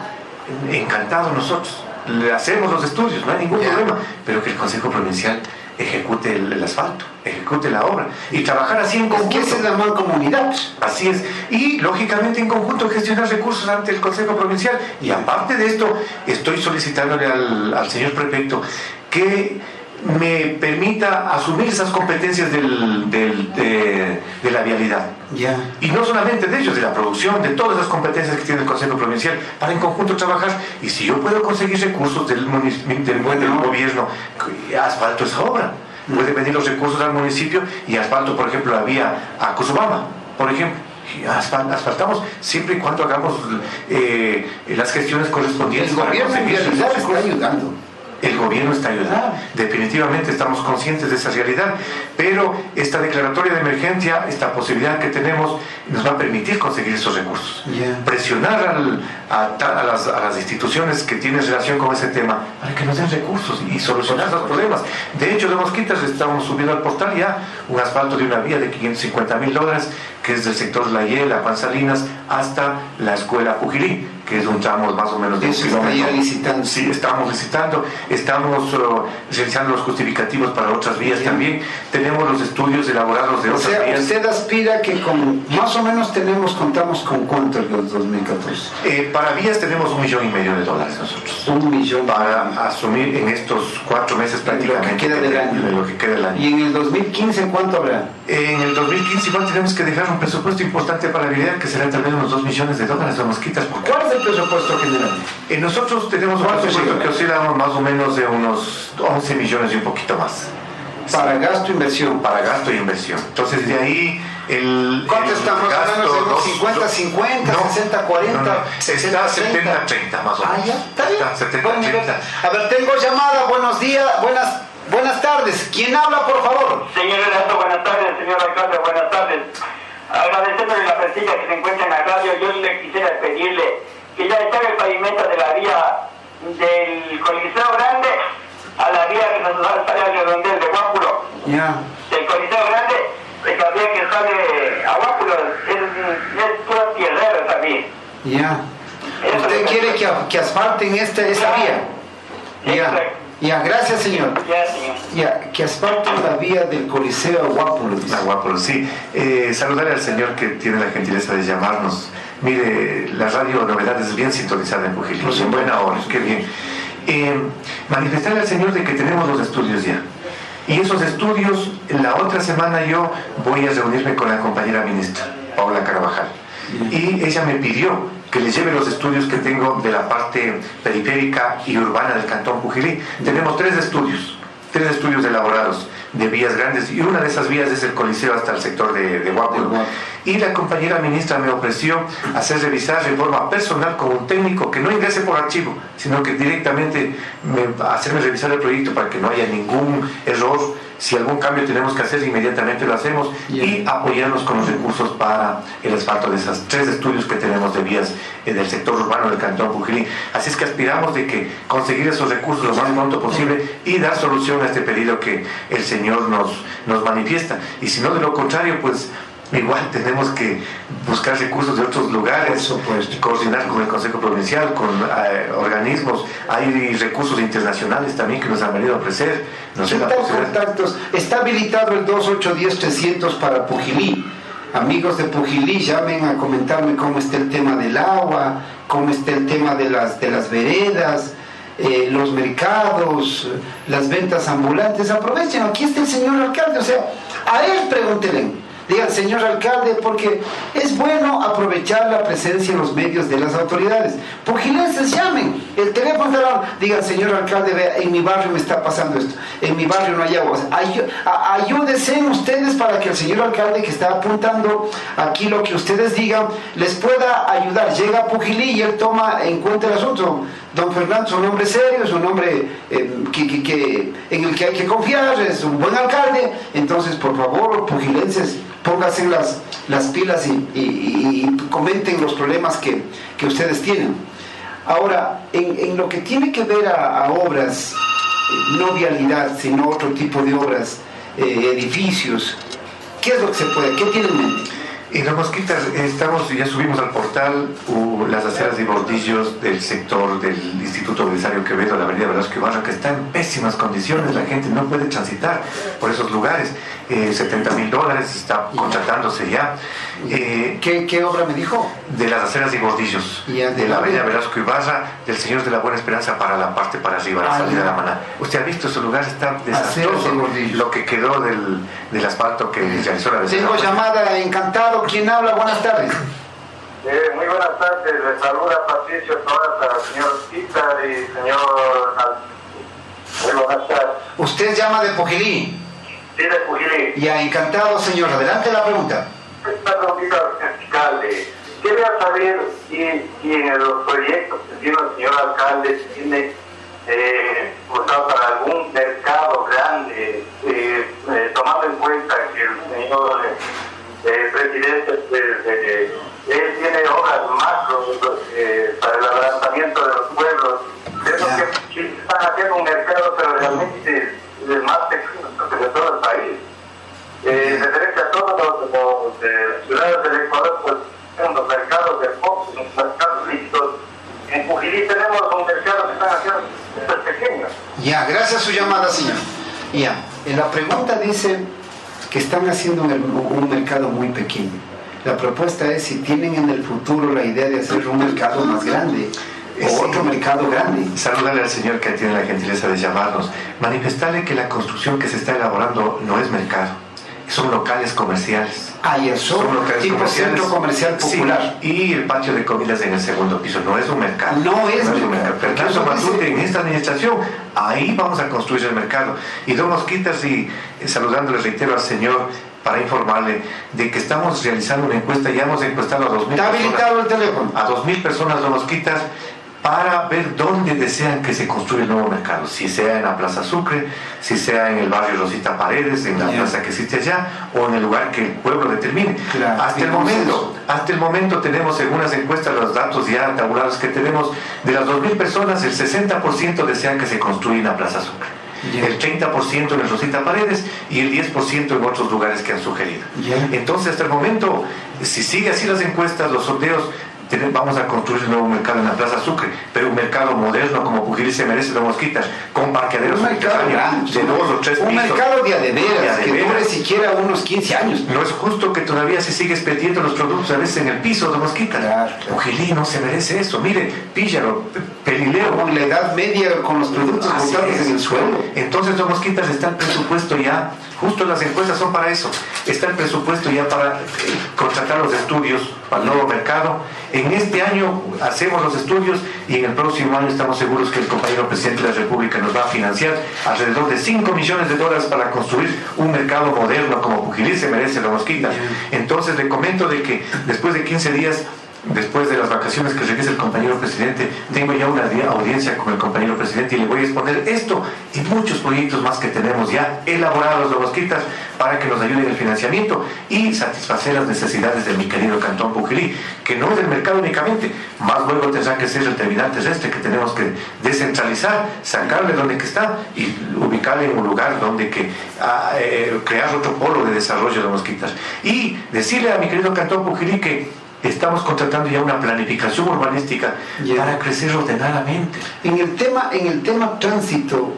Encantados nosotros. Le hacemos los estudios, no hay ningún problema. Pero que el Consejo Provincial ejecute el, asfalto, ejecute la obra y trabajar así en conjunto. Es que es la comunidad Así es. Y lógicamente en conjunto gestionar recursos ante el Consejo Provincial. Y aparte de esto, estoy solicitándole al, señor prefecto que me permita asumir esas competencias del, de, la vialidad. Y no solamente de ellos, de la producción, de todas las competencias que tiene el Consejo Provincial, para en conjunto trabajar. Y si yo puedo conseguir recursos del, del, del gobierno, asfalto esa obra. Puede pedir los recursos al municipio y asfalto, por ejemplo, la vía a Cusubama, por ejemplo asfaltamos siempre y cuando hagamos eh, las gestiones correspondientes. El gobierno en realidad está ayudando el gobierno está ayudando. Definitivamente estamos conscientes de esa realidad, pero esta declaratoria de emergencia, esta posibilidad que tenemos, nos va a permitir conseguir esos recursos. Presionar a, las, instituciones que tienen relación con ese tema para que nos den recursos y solucionar los problemas. De hecho, de Mosquitas estamos subiendo al portal ya un asfalto de una vía de 550 mil dólares, que es del sector La Hiela, Juan Salinas, hasta la escuela Pujilí que es un tramo más o menos de un kilómetro. licitando. Sí, estamos licitando, estamos uh, realizando los justificativos para otras vías también. Tenemos los estudios elaborados de otras vías. ¿Usted aspira que con más o menos tenemos, contamos con cuánto en los 2014? Eh, para vías tenemos un millón y medio de dólares nosotros. Un millón. Para asumir en estos cuatro meses prácticamente. Lo que queda del año. lo que queda del año. ¿Y en el 2015 cuánto habrá? En el 2015 igual tenemos que dejar un presupuesto importante para la vialidad que será también unos 2 millones de dólares, vamos quitas. ¿Cuál es el presupuesto general? Eh, nosotros tenemos un presupuesto que oscila más o menos de unos 11 millones y un poquito más. Para gasto e inversión. Para gasto e inversión. Entonces de ahí el. ¿Cuánto estamos hablando? ¿50, 50, 60, 40? 60, 70, 30 más o menos. Ah, ya, está bien. 70, 30. A ver, tengo llamada, buenos días, buenas Buenas tardes. ¿Quién habla, por favor? Señor Renato, buenas tardes. Señor alcalde, buenas tardes. Agradeciéndole la presencia que se encuentra en la radio, yo le quisiera pedirle que ya está el pavimento de la vía del Coliseo Grande a la vía que nos sale al redondel de Guápulo. Ya. Del Coliseo Grande, esa vía que sale a Guápulo es, es pura tierrera también. Ya. ¿Usted quiere que, que asfalten esta, esa vía? Ya. Ya, gracias señor. Ya, señor. Ya, que asfalto la vía del Coliseo Aguápolis. Aguápolis, sí. Eh, saludarle al señor que tiene la gentileza de llamarnos. Mire, la radio Novedades es bien sintonizada en Pujilí. Pues en buena hora, qué bien. Eh, manifestarle al señor de que tenemos los estudios ya. Y esos estudios, la otra semana yo voy a reunirme con la compañera ministra, Paula Carvajal. Y ella me pidió que les lleve los estudios que tengo de la parte periférica y urbana del Cantón Pujilí. Tenemos tres estudios, tres estudios elaborados de vías grandes. Y una de esas vías es el Coliseo hasta el sector de, de Y la compañera ministra me ofreció hacer revisar de forma personal con un técnico que no ingrese por archivo, sino que directamente me, hacerme revisar el proyecto para que no haya ningún error si algún cambio tenemos que hacer, inmediatamente lo hacemos y apoyarnos con los recursos para el asfalto de esos tres estudios que tenemos de vías eh, del sector urbano del Cantón Pujilí. Así es que aspiramos de que conseguir esos recursos lo más pronto posible y dar solución a este pedido que el Señor nos, nos manifiesta. Y si no, de lo contrario, pues Igual tenemos que buscar recursos de otros lugares, coordinar con el Consejo Provincial, con eh, organismos. Hay recursos internacionales también que nos han venido a ofrecer. No sé contactos? Está habilitado el 2810-300 para Pujilí. Amigos de Pujilí, llamen a comentarme cómo está el tema del agua, cómo está el tema de las, de las veredas, eh, los mercados, las ventas ambulantes. Aprovechen, aquí está el señor alcalde. O sea, a él pregúntenle digan, señor alcalde, porque es bueno aprovechar la presencia en los medios de las autoridades. Pugilenses llamen, el teléfono de la... Digan, señor alcalde, vea, en mi barrio me está pasando esto, en mi barrio no hay agua. ayúdense ustedes para que el señor alcalde que está apuntando aquí lo que ustedes digan les pueda ayudar. Llega a Pujilí y él toma en cuenta el asunto. Don Fernando es un hombre serio, es un hombre eh, que, en el que hay que confiar, es un buen alcalde. Entonces, por favor, pugilenses, pónganse las, las pilas y, comenten los problemas que, ustedes tienen. Ahora, en, lo que tiene que ver a, obras, no vialidad, sino otro tipo de obras, eh, edificios. ¿Qué es lo que se puede? ¿Qué tienen en mente? En las mosquitas estamos, ya subimos al portal uh, las aceras y bordillos del sector del Instituto Belisario Quevedo, la avenida Velasco Ibarra, que está en pésimas condiciones, la gente no puede transitar por esos lugares. 70 eh, mil dólares está contratándose ya. Eh, ¿Qué, obra me dijo? De las aceras y bordillos, de, la avenida Velasco Ibarra, del Señor de la Buena Esperanza para la parte para arriba, la ah, salida de la maná. Usted ha visto ese lugar, está desastroso, lo que quedó del, del asfalto que realizó la Tengo llamada, encantado. ¿Quién habla? Buenas tardes. Eh, muy buenas tardes, le saluda Patricio Torres, señor Tita y señor... Muy buenas tardes. ¿Usted llama de Pojilí? Ya, encantado, señor. Adelante la pregunta. Esta pregunta al alcalde. Quería saber si, en los proyectos que tiene el señor alcalde tiene eh, para algún mercado grande, eh, eh, tomando en cuenta que el señor eh, presidente pues, él tiene obras macro para el adelantamiento de los pueblos. Creo que están haciendo un mercado, pero realmente el más pequeño de todo el país. Eh, referente a todos los, los eh, ciudades del Ecuador, pues son los mercados de Fox, los mercados listos. En Pujilí tenemos un mercado que están haciendo súper pequeños. Ya, gracias a su llamada, señor. Ya, en la pregunta dice que están haciendo un mercado muy pequeño. La propuesta es si tienen en el futuro la idea de hacer un mercado más grande o otro mercado grande. Saludarle al señor que tiene la gentileza de llamarnos, manifestarle que la construcción que se está elaborando no es mercado, son locales comerciales. Ah, y eso, son locales tipo centro comercial popular. y el patio de comidas en el segundo piso, no es un mercado. No es, un mercado. Fernando Matute, en esta administración, ahí vamos a construir el mercado. Y dos mosquitas, y eh, saludándole, reitero al señor para informarle de que estamos realizando una encuesta, ya hemos encuestado a 2.000 ¿Está habilitado el teléfono? A 2.000 personas dos mosquitas para ver dónde desean que se construya el nuevo mercado, si sea en la Plaza Sucre, si sea en el barrio Rosita Paredes, en la plaza que existe allá, o en el lugar que el pueblo determine. hasta, el momento, hasta el momento tenemos, según las encuestas, los datos ya tabulados que tenemos, de las 2.000 personas, el 60% desean que se construya en la Plaza Sucre. el 30% en el Rosita Paredes y el 10% en otros lugares que han sugerido. Entonces, hasta el momento, si sigue así las encuestas, los sorteos, vamos a construir un nuevo mercado en la Plaza Sucre, pero un mercado moderno como Pujilí se merece de mosquitas, con parqueaderos un mercado de dos o tres Un mercado de adeveras, que dure siquiera unos 15 años. No es justo que todavía se siga expediendo los productos a veces en el piso de mosquitas. Claro, no se merece eso. Mire, píllalo, pelileo. Con la edad media con los productos en el suelo. Entonces, dos mosquitas está el presupuesto ya Justo las encuestas son para eso. Está el presupuesto ya para contratar los estudios para el nuevo mercado. En este año hacemos los estudios y en el próximo año estamos seguros que el compañero presidente de la República nos va a financiar alrededor de 5 millones de dólares para construir un mercado moderno como Pujilí se merece la mosquita. Entonces le comento de que después de 15 días después de las vacaciones que regrese el compañero presidente, tengo ya una audiencia con el compañero presidente y le voy a exponer esto y muchos proyectos más que tenemos ya elaborados de Mosquitas para que nos ayuden en el financiamiento y satisfacer las necesidades de mi querido Cantón Pujilí, que no es del mercado únicamente, más luego tendrá que ser el terminal terrestre que tenemos que descentralizar, sacarle donde que está y ubicarle en un lugar donde que ah, eh, crear otro polo de desarrollo de Mosquitas. Y decirle a mi querido Cantón Pujilí que estamos contratando ya una planificación urbanística para crecer ordenadamente. En el tema, en el tema tránsito,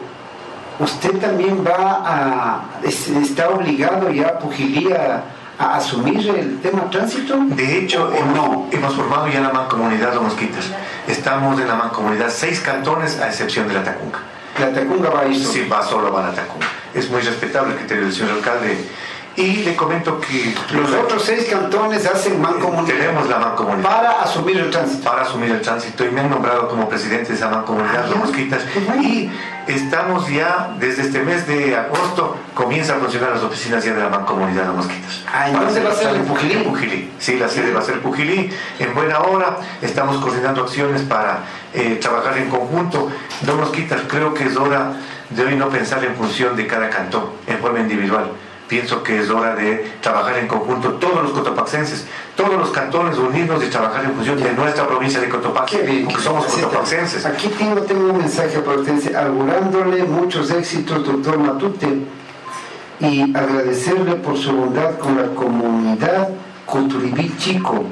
usted también va a, está obligado ya Pujilía a asumir el tema tránsito? De hecho, hemos, no? hemos formado ya la mancomunidad de Mosquitas. Estamos en la mancomunidad seis cantones a excepción de la Tacunga. ¿La Tacunga va a ir solo? Sí, va solo va la Tacunga. Es muy respetable que el señor alcalde y le comento que los otros seis cantones hacen mancomunidad. Tenemos la mancomunidad. Para asumir el tránsito. Para asumir el tránsito. Y me han nombrado como presidente de esa mancomunidad, de Mosquitas. Y estamos ya, desde este mes de agosto, comienza a funcionar las oficinas ya de la mancomunidad de Mosquitas. Ah, ¿dónde va a ser en Pujilí? Pujilí. Sí, la sede va a ser Pujilí. En buena hora estamos coordinando acciones para eh, trabajar en conjunto. Dos Mosquitas, creo que es hora de hoy no pensar en función de cada cantón, en forma individual pienso que es hora de trabajar en conjunto todos los cotopaxenses, todos los cantones unidos y trabajar en función de nuestra provincia de Cotopaxi, porque somos cotopaxenses. Aquí tengo, tengo un mensaje para usted, augurándole muchos éxitos, doctor Matute, y agradecerle por su bondad con la comunidad Coturibí Chico.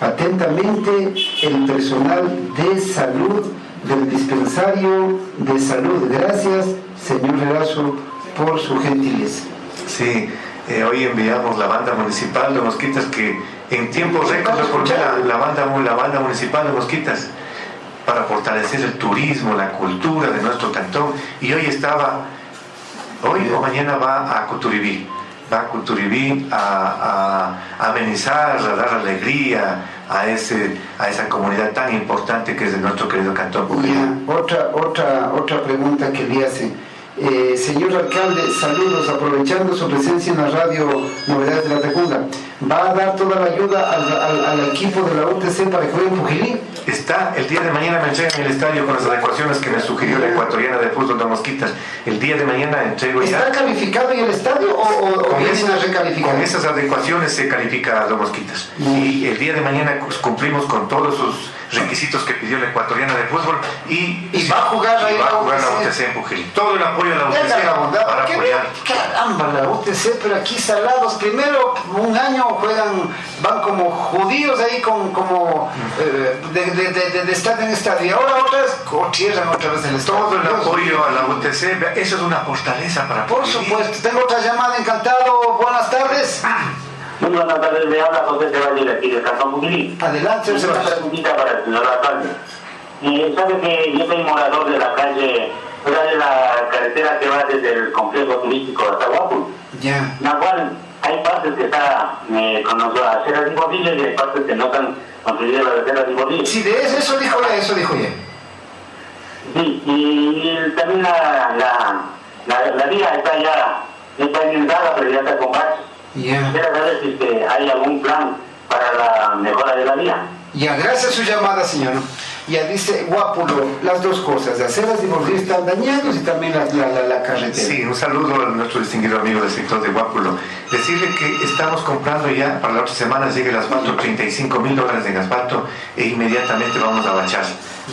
Atentamente, el personal de salud del dispensario de salud. Gracias, señor Relazo, por su gentileza. Sí, eh, hoy enviamos la banda municipal de Mosquitas que en tiempos récord la, la, banda, la banda municipal de Mosquitas para fortalecer el turismo, la cultura de nuestro cantón y hoy estaba, hoy o mañana va a Coturibí, va a Coturibí a, a, a amenizar, a dar alegría a, ese, a esa comunidad tan importante que es de nuestro querido cantón. Ya, otra, otra, otra pregunta que le hacen. Eh, señor alcalde, saludos, aprovechando su presencia en la radio Novedades de la Tacunga. ¿Va a dar toda la ayuda al, al, al equipo de la UTC para que juegue en Pujilí? Está, el día de mañana me entregan el estadio con las adecuaciones que me sugirió la ecuatoriana de fútbol de Mosquitas. El día de mañana entrego ya. ¿Está calificado en el estadio o, o, con, esas, recalificar? con esas adecuaciones se califica a los Mosquitas. Y el día de mañana cumplimos con todos sus requisitos que pidió la ecuatoriana de fútbol y, y va a jugar, y va a jugar la UTC en Pujilí. Todo el apoyo a la UTC la bondad, para apoyar. Caramba, la UTC, pero aquí salados. Primero un año juegan, van como judíos ahí con como eh, de, de, de, de, estar en estadio. Ahora otras cierran otra vez el estadio. Todo el apoyo a la UTC, eso es una fortaleza para Por Pujilí. supuesto, tengo otra llamada, encantado. Buenas tardes. Muy buenas tardes, le habla José Ceballos de aquí Cantón Pujilí. Adelante, Una preguntita para el señor alcalde. Y sabe que yo soy morador de la calle, o sea, de la carretera que va desde el complejo turístico hasta Guapu. Ya. La cual hay partes que está eh, con las aceras bordillos y hay partes que no están construidas las aceras bordillos. Sí, de eso, eso dijo ya, eso dijo ya. Sí, y, también la, la, la, la vía está ya, está inundada, pero ya está con baches. Ya. Quisiera saber si hay algún plan para la mejora de la vía. Ya, gracias a su llamada, señor. Ya dice Guapulo, las dos cosas, las aceras y bordillos están dañados y también la, la, la, la, carretera. Sí, un saludo a nuestro distinguido amigo del sector de Guapulo. Decirle que estamos comprando ya, para la otra semana llegue el asfalto, 35 mil dólares en asfalto e inmediatamente vamos a bachar.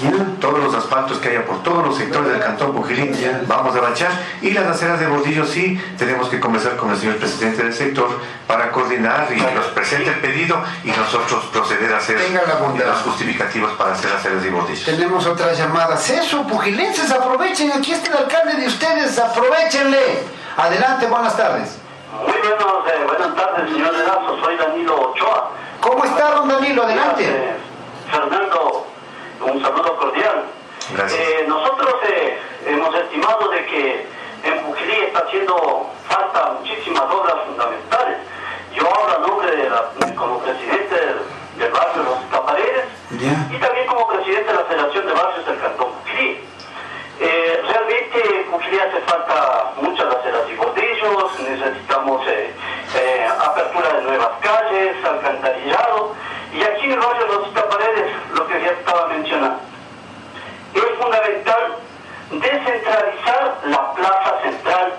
Ya. Todos los asfaltos que haya por todos los sectores del cantón Pujilín, vamos a bachar. Y las aceras de bordillo sí, tenemos que conversar con el señor presidente del sector para coordinar y que nos presente el pedido y nosotros proceder a hacer la bondad. los justificativos para hacer aceras de bordillo. Tenemos otra llamada. Eso, pugilenses, aprovechen. Aquí está el alcalde de ustedes, aprovechenle. Adelante, buenas tardes. Muy buenos, eh, buenas tardes, señor Lazo. Soy Danilo Ochoa. ¿Cómo está, don Danilo? Adelante. Fernando, un saludo cordial. Eh, nosotros eh, hemos estimado de que en Pujilí está haciendo falta muchísimas obras fundamentales. Yo hablo a nombre de la, como presidente del, del barrio Los Taparedes y también como presidente de la Federación de Barrios del Cantón Pujilí. Eh, realmente Pujilí hace falta muchas aceras y bordillos, necesitamos eh, apertura de nuevas calles, alcantarillado y aquí en el barrio Los Taparedes, lo que ya estaba mencionando, es fundamental descentralizar la plaza central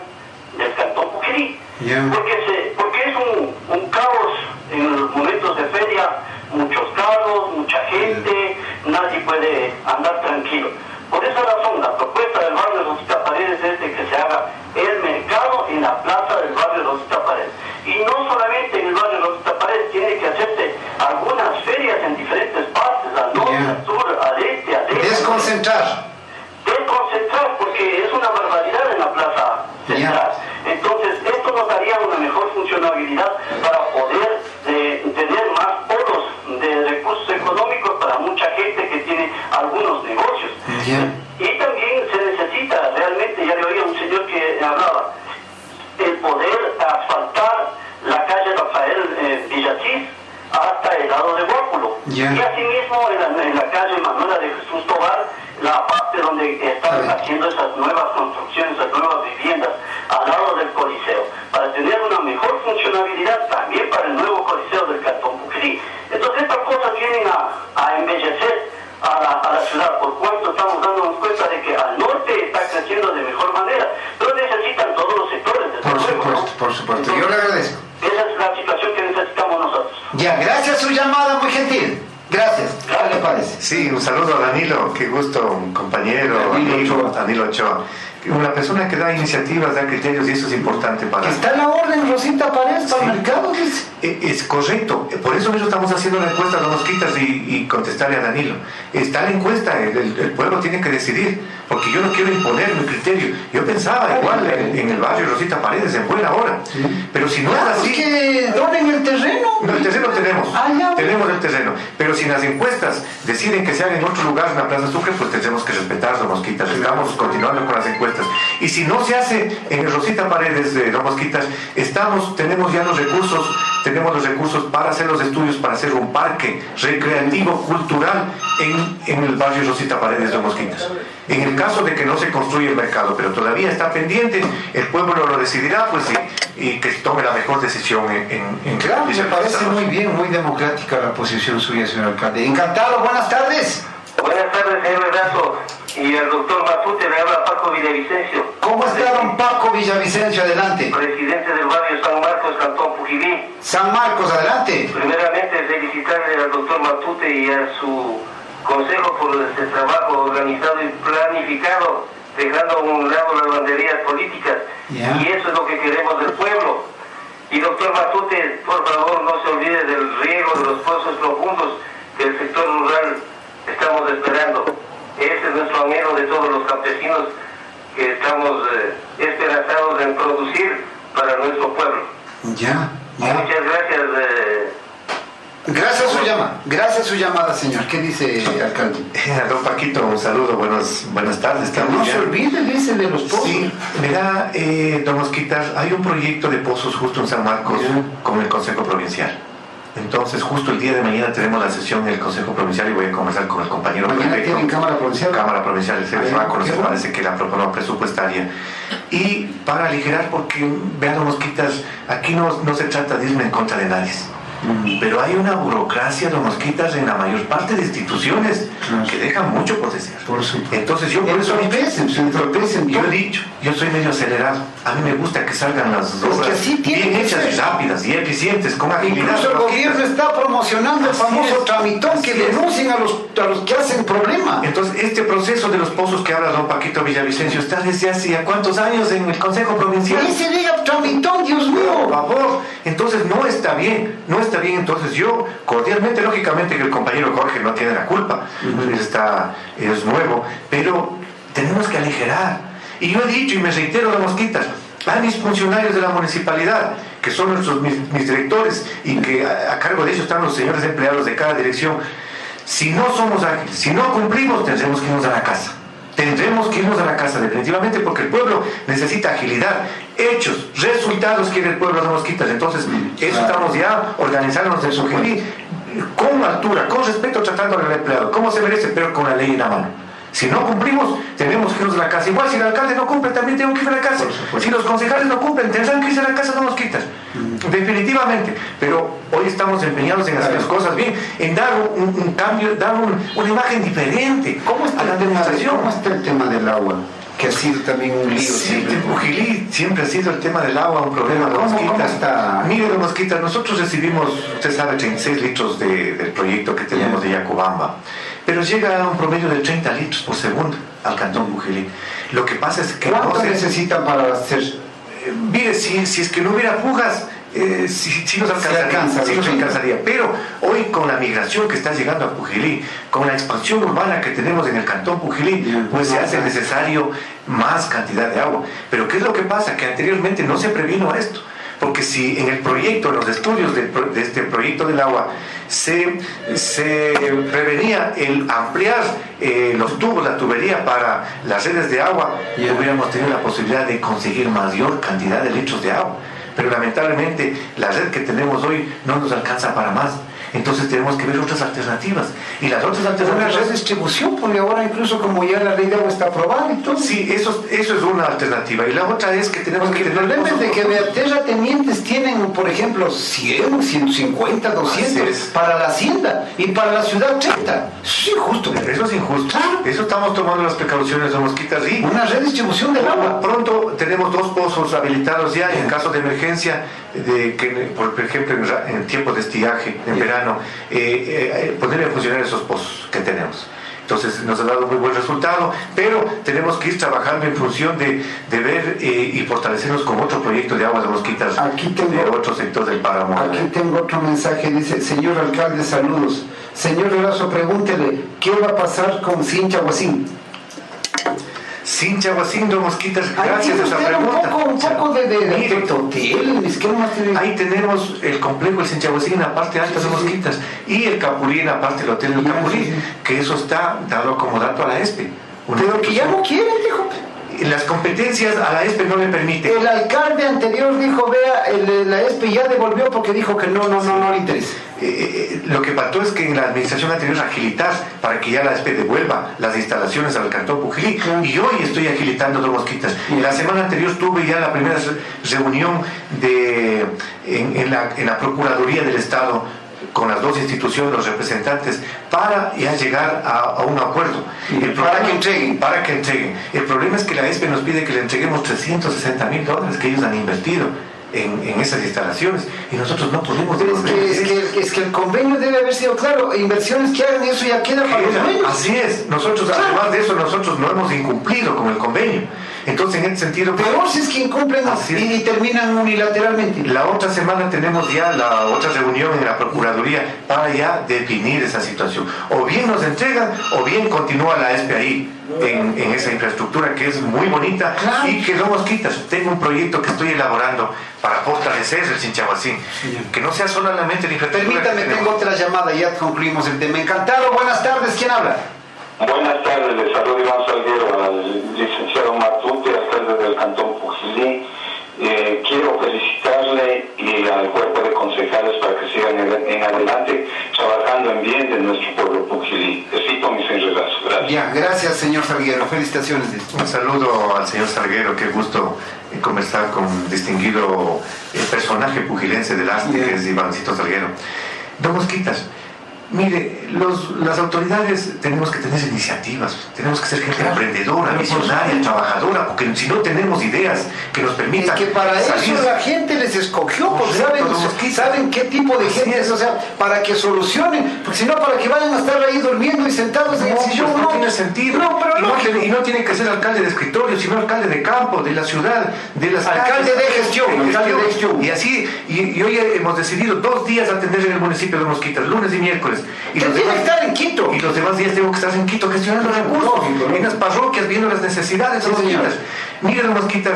del Cantón Pujilí, Ya. porque, se, porque es un, un caos en los momentos de feria, muchos carros, mucha gente, nadie puede andar tranquilo. Por esa razón, la propuesta del barrio de Rosita Paredes es de que se haga el mercado en la plaza del barrio de Rosita Paredes. Y no solamente Desconcentrar. desconcentrar porque es una barbaridad en la plaza central. Entonces, esto nos daría una mejor funcionabilidad para poder eh, tener más polos de recursos económicos para mucha gente que tiene algunos negocios. Ya. Y también se necesita realmente, ya le oía un señor que hablaba, el poder asfaltar la calle Rafael eh, Villachís lado de. Ya. Y asimismo en la, en la calle Manuela de Jesús Tobar, la parte donde están haciendo esas nuevas construcciones, esas nuevas viviendas al lado del Coliseo, para tener una mejor funcionabilidad también para el nuevo Coliseo del Cantón Pujilí. Entonces estas cosas vienen a, a embellecer a la, a la ciudad, por cuanto estamos dándonos cuenta de que al norte está creciendo de mejor manera, pero necesitan todos los sectores, Por supuesto, por supuesto, yo le agradezco. Esa es la situación que. Ya, gracias su llamada, muy gentil. Gracias. ¿Qué le parece? Sí, un saludo a Danilo, qué gusto, un compañero, Danilo amigo, Ochoa. Danilo Ochoa. Una persona que da iniciativas, da criterios y eso es importante para... Está en la orden, Rosita Paredes, para Sí. el mercado, dice. Eh, Es correcto, por eso mismo estamos haciendo la encuesta de mosquitas y, y contestarle a Danilo. Está la encuesta, el, el- el pueblo tiene que decidir, porque yo no quiero imponer mi criterio. Yo pensaba igual en, en el barrio Rosita Paredes, en buena hora, pero si no es así... que donen el terreno. No, el terreno tenemos, Ah, tenemos el terreno, pero si las encuestas deciden que se haga en otro lugar, en la Plaza Sucre, pues tendremos que respetar las mosquitas, estamos continuando con las encuestas. Y si no se hace en el Rosita Paredes de las mosquitas, estamos, tenemos ya los recursos, tenemos los recursos para hacer los estudios, para hacer un parque recreativo, cultural en, en el barrio Rosita Paredes de mosquitas. En el caso de que no se construya el mercado, pero todavía está pendiente, el pueblo lo decidirá, pues y, y que tome la mejor decisión en, en, en Claro, me parece muy bien, muy democrática la posición suya, señor alcalde. Encantado, buenas tardes. Buenas tardes, señor Redazo. Y el doctor Matute le habla Paco Villavicencio. ¿Cómo está don Paco Villavicencio? Adelante. Presidente del barrio San Marcos, Cantón Pujilí. San Marcos, adelante. Primeramente, felicitarle al doctor Matute y a su consejo por este trabajo organizado y planificado, dejando a un lado las banderías políticas. Y eso es lo que queremos del pueblo. Y doctor Matute, por favor, no se olvide del riego de los pozos profundos que el sector rural estamos esperando. Ese es nuestro anhelo de todos los campesinos que estamos eh, esperanzados en producir para nuestro pueblo. Ya, ya. Muchas gracias. eh, Gracias a su llamada. Gracias su llamada, señor. ¿Qué dice, alcalde? Eh, Don Paquito, un saludo, buenos, buenas tardes. Que no se olvide, dice, de los pozos. Sí, mira, eh, don Mosquitas, hay un proyecto de pozos justo en San Marcos con el Consejo Provincial. Entonces, justo el día de mañana tenemos la sesión del Consejo Provincial y voy a conversar con el compañero prefecto. tienen Cámara Provincial. Cámara Provincial, se les Ah, va a conocer, parece que la propuesta presupuestaria. Y para aligerar, porque vean, don Mosquitas, aquí no, no se trata de irme en contra de nadie. Mm. Pero hay una burocracia, don Mosquitas, en la mayor parte de instituciones Claro. que dejan mucho por desear. Por supuesto. Entonces yo por eso Entorpecen, se entorpecen. yo he dicho, yo soy medio acelerado. A mí me gusta que salgan las que obras así bien hechas ser. y rápidas y eficientes, con agilidad. Incluso el gobierno está promocionando el famoso es, tramitón que denuncien a los, a los que hacen problema. Entonces, este proceso de los pozos que habla don Paquito Villavicencio está desde hace ya cuántos años en el Consejo Provincial. Ahí se diga tramitón, Dios Por mío. favor, entonces no está bien, no está bien. Entonces yo, cordialmente, lógicamente que el compañero Jorge no tiene la culpa, él está, es nuevo, pero tenemos que aligerar. Y yo he dicho y me reitero de mosquitas, a mis funcionarios de la municipalidad, que son nuestros, mis, mis directores y que a, a cargo de ellos están los señores empleados de cada dirección, si no somos ágiles, si no cumplimos, tendremos que irnos a la casa. Tendremos que irnos a la casa definitivamente porque el pueblo necesita agilidad, hechos, resultados quiere el pueblo de Mosquitas. Entonces, eso estamos ya organizándonos en Sugelí con altura, con respeto tratando al empleado, como se merece, pero con la ley en la mano. Si no cumplimos, tenemos que irnos a la casa. Igual si el alcalde no cumple, también tengo que ir a la casa. Si los concejales no cumplen, tendrán que irse a la casa de Mosquitas. Definitivamente. Pero hoy estamos empeñados en hacer las cosas bien, en dar un, un cambio, dar un- una imagen diferente ¿Cómo está, a la demostración. ¿Cómo está el tema del agua? Que ha sido también un lío Sí, siempre. Pujilí siempre ha sido el tema del agua un problema de ¿Cómo- cómo mosquitas. está? Mire, de mosquitas, nosotros recibimos, usted sabe, 36 litros de- del proyecto que tenemos de Yacobamba, pero llega a un promedio de 30 litros por segundo al cantón Pujilí. Lo que pasa es que no ¿Cuánto se- necesitan para hacer? eh, Mire, si, si es que no hubiera fugas, eh, sí, sí nos alcanzaría, alcanza, sí nos 30. alcanzaría. Pero hoy con la migración que está llegando a Pujilí, con la expansión urbana que tenemos en el cantón Pujilí, pues se hace necesario más cantidad de agua. Pero ¿qué es lo que pasa? Que anteriormente no se previno esto. Porque si en el proyecto, en los estudios pro- de, este proyecto del agua, se, se prevenía el ampliar eh, los tubos, la tubería para las redes de agua, hubiéramos tenido la posibilidad de conseguir mayor cantidad de litros de agua. Pero lamentablemente la red que tenemos hoy no nos alcanza para más. Entonces tenemos que ver otras alternativas. Y las otras Una alternativas... redistribución, porque ahora incluso como ya la ley de agua está aprobada y todo. Sí, eso, eso es una alternativa. Y la otra es que tenemos que el problema es de que de terratenientes tienen, por ejemplo, 100, 150, 200 Así es. para la hacienda y para la ciudad 30. Eso es injusto. Eso es injusto. Claro. Eso estamos tomando las precauciones de mosquitas y Una redistribución del agua. Pronto tenemos dos pozos habilitados ya en caso de emergencia, de que, por ejemplo, en, en tiempo de estiaje, en verano, eh, eh, poner en funcionar esos pozos que tenemos. Entonces nos ha dado muy buen resultado, pero tenemos que ir trabajando en función de, de ver eh, y fortalecernos con otro proyecto de aguas de mosquitas Aquí tengo- de otro sector del páramo. Aquí tengo otro mensaje, dice, señor alcalde, saludos. Señor Erazo, pregúntele, ¿qué va a pasar con Cincha Guasín? Sin Chaguacindo, mosquitas, gracias a esa un pregunta. poco, un poco de, de, de Mire, hotel, es que no más tiene... Ahí tenemos el complejo El Sinchahuacín en la parte alta de Mosquitas y el Capulí en la parte del Hotel del Capulí, que eso está dado como dato a la ESPE. Pero que ya no quieren, dijo. Las competencias a la ESPE no le permite. El alcalde anterior dijo, vea, el- la ESPE ya devolvió porque dijo que no, no, no, no le interesa. Eh, eh, lo que faltó es que en la administración anterior agilitar para que ya la ESPE devuelva las instalaciones al Cantón Pujilí Claro. y hoy estoy agilitando dos mosquitas. La semana anterior tuve ya la primera re- reunión de, en, en la, en la Procuraduría del Estado con las dos instituciones, los representantes, para ya llegar a, a un acuerdo. El Para problema- que entreguen. Para que entreguen. El problema es que la ESPE nos pide que le entreguemos 360 mil dólares que ellos han invertido en, en esas instalaciones y nosotros no podemos es que, es, que, es que el convenio debe haber sido claro, inversiones que hagan eso ya queda para los dueños. Así es, nosotros además de eso nosotros no hemos incumplido con el convenio. Entonces en este sentido, Peor si es que incumplen Así es. y, y terminan unilateralmente. la otra semana tenemos ya la otra reunión en la Procuraduría para ya definir esa situación. O bien nos entregan o bien continúa la ESPE ahí. En, en esa infraestructura que es muy bonita Claro. y que no mosquitas. Tengo un proyecto que estoy elaborando para fortalecer el Chinchahuacín. Que no sea solamente la infraestructura. Permítame, tengo otra llamada y ya concluimos el tema. Encantado, buenas tardes, ¿quién habla? Buenas tardes, señor Salguero. Felicitaciones. Un saludo al señor Salguero, qué gusto eh, conversar con un distinguido eh, personaje pugilense del arte, que es Ivancito Salguero. Don Mosquitas, mire, los- las autoridades tenemos que tener iniciativas, tenemos que ser gente emprendedora, visionaria, trabajadora, porque si no tenemos ideas que nos Es permitan que para salir- eso la gente les escogió, porque saben, saben qué tipo de gente es. es, o sea, para que solucionen, porque si no, para que vayan a estar ahí durmiendo y sentados en el No, sillón, pues no tiene sentido. No, pero y, no, y no tiene que ser alcalde de escritorio, sino alcalde de campo, de la ciudad, de las Alcalde calles. de gestión, alcalde de gestión. Y así, y, y hoy hemos decidido dos días atender en el municipio de Mosquitas, lunes y miércoles. Y Que los que estar en Quito. Y los demás días tengo que estar en Quito gestionando recursos, en las parroquias, viendo las necesidades de señor. Mosquitas.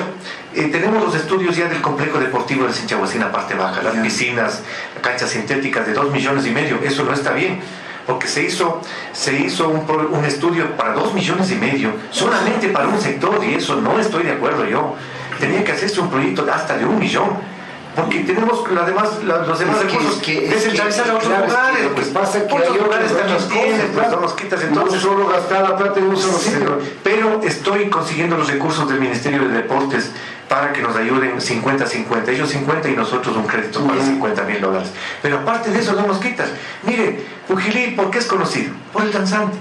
Eh, tenemos los estudios ya del complejo deportivo de Sinchahuacín, parte baja, las piscinas, canchas sintéticas de dos millones y medio, eso no está bien. Porque se hizo, se hizo un, un estudio para dos millones y medio, solamente para un sector, y eso no estoy de acuerdo yo. Tenía que hacerse un proyecto hasta de un millón. Porque tenemos la demás, la- los demás Es recursos que- es descentralizar que- a otros claro, es que lugares. lo que pues. pasa que Otros hay lugares también cosas, tienen, pues no nos quitas No entonces. solo gastar la plata en un solo Sí, sitio. pero estoy consiguiendo los recursos del Ministerio de Deportes para que nos ayuden 50-50, ellos 50 y nosotros un crédito para Bien. 50 mil dólares. Pero aparte de eso no nos quitas. Mire, Pujilí, ¿por qué es conocido? Por el danzante.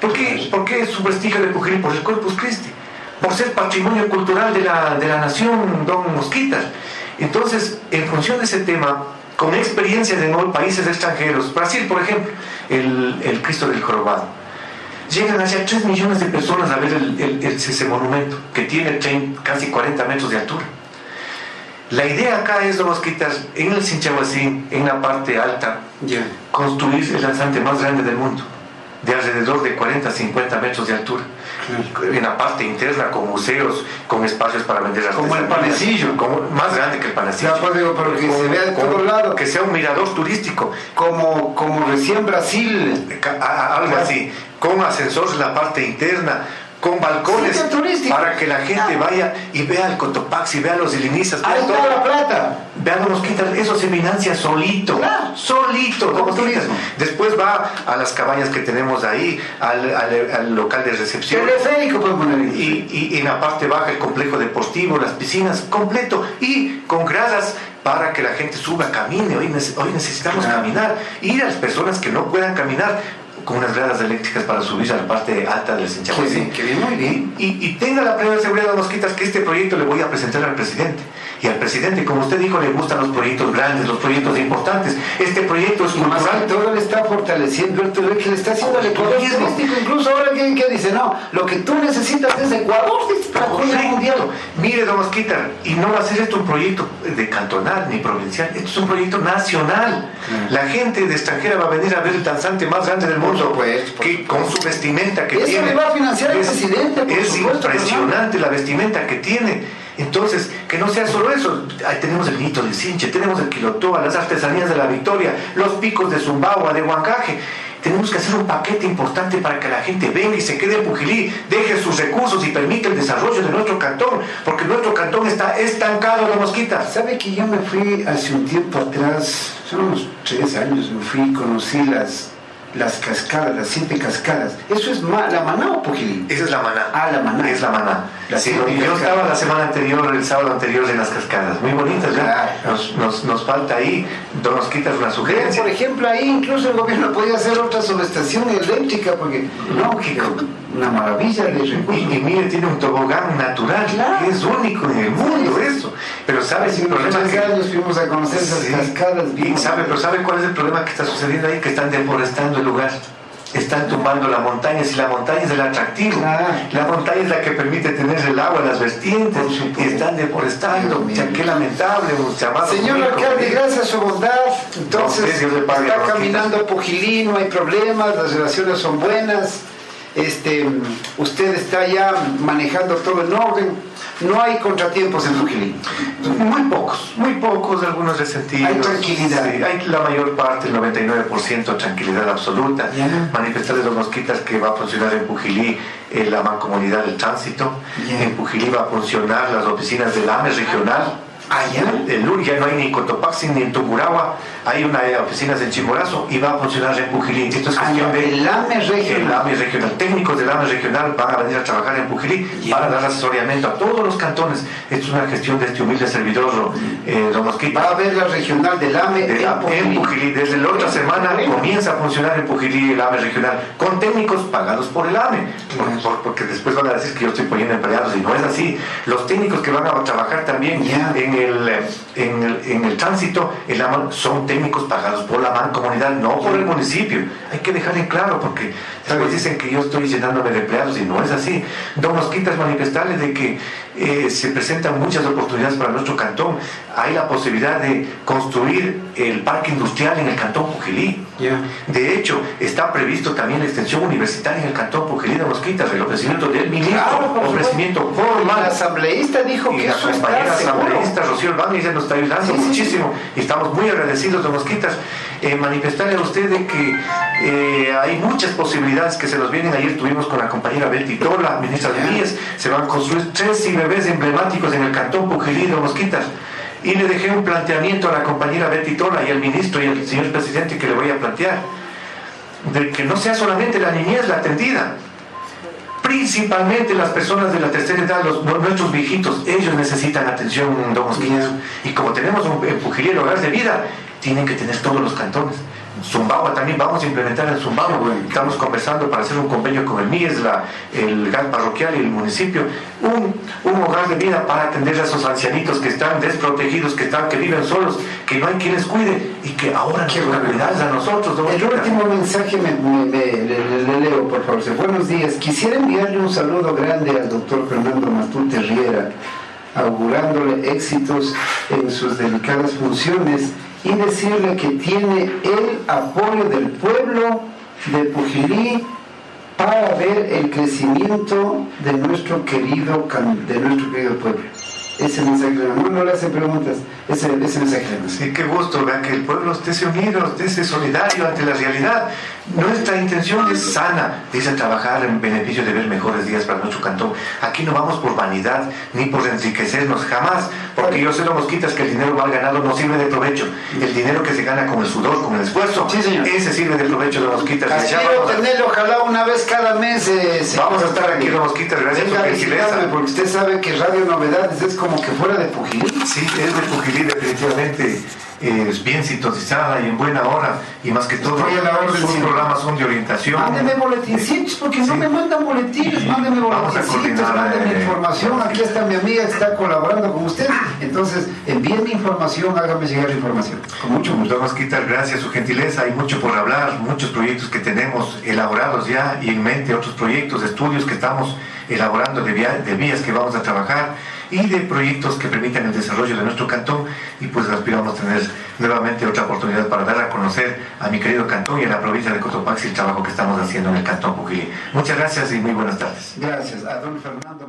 ¿Por qué, por qué es su prestigio de Pujilí? Por el Corpus Christi. Por ser patrimonio cultural de la, de la nación, don Mosquitas. Entonces, en función de ese tema, con experiencias en países extranjeros, Brasil, por ejemplo, el, el Cristo del Jorobado, llegan hacia 3 millones de personas a ver el- el- el- ese monumento, que tiene 30 casi 40 metros de altura. La idea acá es, don Mosquitas, en el Sinchahuacín, en la parte alta, construir el lanzante más grande del mundo, de alrededor de 40 50 metros de altura. En la parte interna, con museos, con espacios para vender Como el panecillo. como- más grande que el panecillo. Ya, pues, digo, pero que se vea de Con- todo lado. Que sea un mirador turístico, Como, como recién Brasil. algo así, con ascensor en la parte interna, con balcones para que la gente Ah. vaya y vea el Cotopaxi, vea los ilinistas, vea Ahí todo. está la plata. Vean los Mosquitas, eso se financia solito, Claro. solito, turismo. Después va a las cabañas que tenemos ahí, al, al- al local de recepción. Teleférico ahí. Y, y en la parte baja el complejo deportivo, las piscinas, completo. Y con gradas para que la gente suba, camine. Hoy, nece- hoy necesitamos Claro. caminar. Y a las personas que no puedan caminar, con unas gradas eléctricas para subir a la parte alta del Sinchahuasi. Sí, sí, que bien, muy bien. Y, y tenga la plena seguridad, Mosquitas, que este proyecto le voy a presentar al presidente. Y al presidente, como usted dijo, le gustan los proyectos grandes, los proyectos importantes. Este proyecto es Y más que cultural. todo le está fortaleciendo el que le está haciendo el Ecuador Turismo. turístico. Incluso ahora que, que dice, no, lo que tú necesitas es Ecuador, para Correcto. mundial. Mire, don Mosquita, y no va a ser esto un proyecto de cantonal ni provincial, esto es un proyecto nacional. La gente de extranjera va a venir a ver el danzante más grande del mundo, por que con su vestimenta que Eso tiene. le va a financiar el es, presidente, por Es supuesto, impresionante la vestimenta que tiene. Entonces, que no sea solo eso. Ahí tenemos el Nito de Sinche, tenemos el Quilotoa, las artesanías de la Victoria, los picos de Zumbagua, de Huancaje. Tenemos que hacer un paquete importante para que la gente venga y se quede en Pujilí, deje sus recursos y permita el desarrollo de nuestro cantón, porque nuestro cantón está estancado de mosquitas. ¿Sabe que yo me fui hace un tiempo atrás, son unos tres años, me fui y conocí las, las cascadas, las siete cascadas. ¿Eso es ma- la maná o Pujilí? Esa es la maná. Ah, la maná. Es la maná. La Sí, yo estaba la semana anterior, el sábado anterior en las cascadas. Muy bonitas, ¿verdad? Claro. Nos, nos, nos falta ahí, nos quitas una sugerencia. por ejemplo, ahí incluso el gobierno podía hacer otra subestación eléctrica, porque no, que una maravilla de recursos. y mire, tiene un tobogán natural, Claro. que es único en el mundo eso. Pero ¿sabes Hace el unos problema? que- años fuimos a conocer esas Sí. cascadas. Y sabe, pero ¿sabe cuál es el problema que está sucediendo ahí? Que están deforestando el lugar. Están tumbando la montaña, si la montaña es el atractivo, Claro. la montaña es la que permite tener el agua, las vertientes, y están deforestando. Ya, qué lamentable. Señor alcalde, gracias a su bondad. Entonces, No, está caminando Pujilí, no hay problemas, las relaciones son buenas. Este, usted está ya manejando todo en orden. No hay contratiempos en Pujilí. Muy pocos, muy pocos, algunos resentidos. Hay tranquilidad. Sí, hay la mayor parte, el 99% tranquilidad absoluta. Ya. Manifestarles los mosquitas que va a funcionar en Pujilí eh, la mancomunidad del tránsito. En Pujilí va a funcionar las oficinas del AME regional. Allá. El LUR ya no hay ni en Cotopaxi ni en Tucuragua, hay una eh, oficinas en Chimborazo y va a funcionar en Pujilí. Esto es cuestión de el AME el regional. AME regional, técnicos del AME regional van a venir a trabajar en Pujilí Ya. para dar asesoramiento a todos los cantones. Esto es una gestión de este humilde servidor, eh, don Mosquita. Va a haber la regional del AME De la- en Pujilí. en. Desde la otra semana comienza a funcionar en Pujilí el AME regional, con técnicos pagados por el AME, porque, por- porque después van a decir que yo estoy poniendo empleados y no es así. Los técnicos que van a trabajar también en, el, en, el, en el tránsito el son técnicos pagados por la mancomunidad, no por el municipio. Hay que dejar en claro, porque después dicen que yo estoy llenándome de empleados y no es así. Don Mosquitas manifestarles de que eh, se presentan muchas oportunidades para nuestro cantón. Hay la posibilidad de construir el parque industrial en el cantón Pujilí. De hecho, está previsto también la extensión universitaria en el cantón Pujilí de Mosquitas, el ofrecimiento del ministro, Claro, ofrecimiento formal. asambleísta dijo Y que la eso compañera está seguro. asambleísta Rocío ya nos está ayudando Sí, sí, sí. muchísimo y estamos muy agradecidos de Mosquitas. Eh, manifestarle a usted de que eh, hay muchas posibilidades que se nos vienen. Ayer tuvimos con la compañera Betty Tola, ministra de. Vías, se van a construir tres bebés emblemáticos en el cantón de Mosquitas. Y le dejé un planteamiento a la compañera Betty Tola y al ministro y al señor presidente que le voy a plantear, de que no sea solamente la niñez la atendida, principalmente las personas de la tercera edad, los, nu- nuestros viejitos, ellos necesitan atención, don Mosquitas. Y como tenemos un en Pujilí el hogar de vida, tienen que tener todos los cantones. Zumbagua también vamos a implementar el Zumbagua. Estamos conversando para hacer un convenio con el MIES, la- el GAN parroquial y el municipio. Un, un hogar de vida para atender a esos ancianitos que están desprotegidos, que están, que viven solos, que no hay quien les cuide y que ahora Qué cuidarles a nosotros. don El último mensaje me, me- me- le, le- le leo, por favor. Buenos días. Quisiera enviarle un saludo grande al doctor Fernando Matute Riera, augurándole éxitos en sus delicadas funciones y decirle que tiene el apoyo del pueblo de Pujilí para ver el crecimiento de nuestro querido, de nuestro querido pueblo. ese mensaje, no, no le hace preguntas, ese, ese mensaje. Sí, qué gusto, vean que el pueblo esté unido, esté solidario ante la realidad. Nuestra intención es sana, dice trabajar en beneficio de ver mejores días para nuestro cantón. Aquí no vamos por vanidad ni por enriquecernos, jamás, porque yo sé lo mosquitas que el dinero mal ganado no sirve de provecho. El dinero que se gana con el sudor, con el esfuerzo, ese sirve de provecho de mosquitas. Quiero tenerlo, ojalá una vez cada mes. Eh, vamos a estar aquí los mosquitas, gracias su gentileza. Porque usted sabe que Radio Novedades es como que fuera de Pujilí. Sí, es de Pujilí definitivamente es bien sintonizada y en buena hora y más que todo programas son de orientación. Mándeme boletincitos porque no me mandan boletines, mándeme boletincitos, mándeme eh, información. Aquí está mi amiga que está colaborando con usted. Entonces, envíenme información, hágame llegar la información. Con mucho gusto. Gracias su gentileza. Hay mucho por hablar, muchos proyectos que tenemos elaborados ya y en mente otros proyectos, estudios que estamos elaborando de, vías que vamos a trabajar y de proyectos que permitan el desarrollo de nuestro cantón y pues aspiramos a tener nuevamente otra oportunidad para dar a conocer a mi querido cantón y a la provincia de Cotopaxi el trabajo que estamos haciendo en el cantón Pujilí. Muchas gracias y muy buenas tardes. Gracias a don Fernando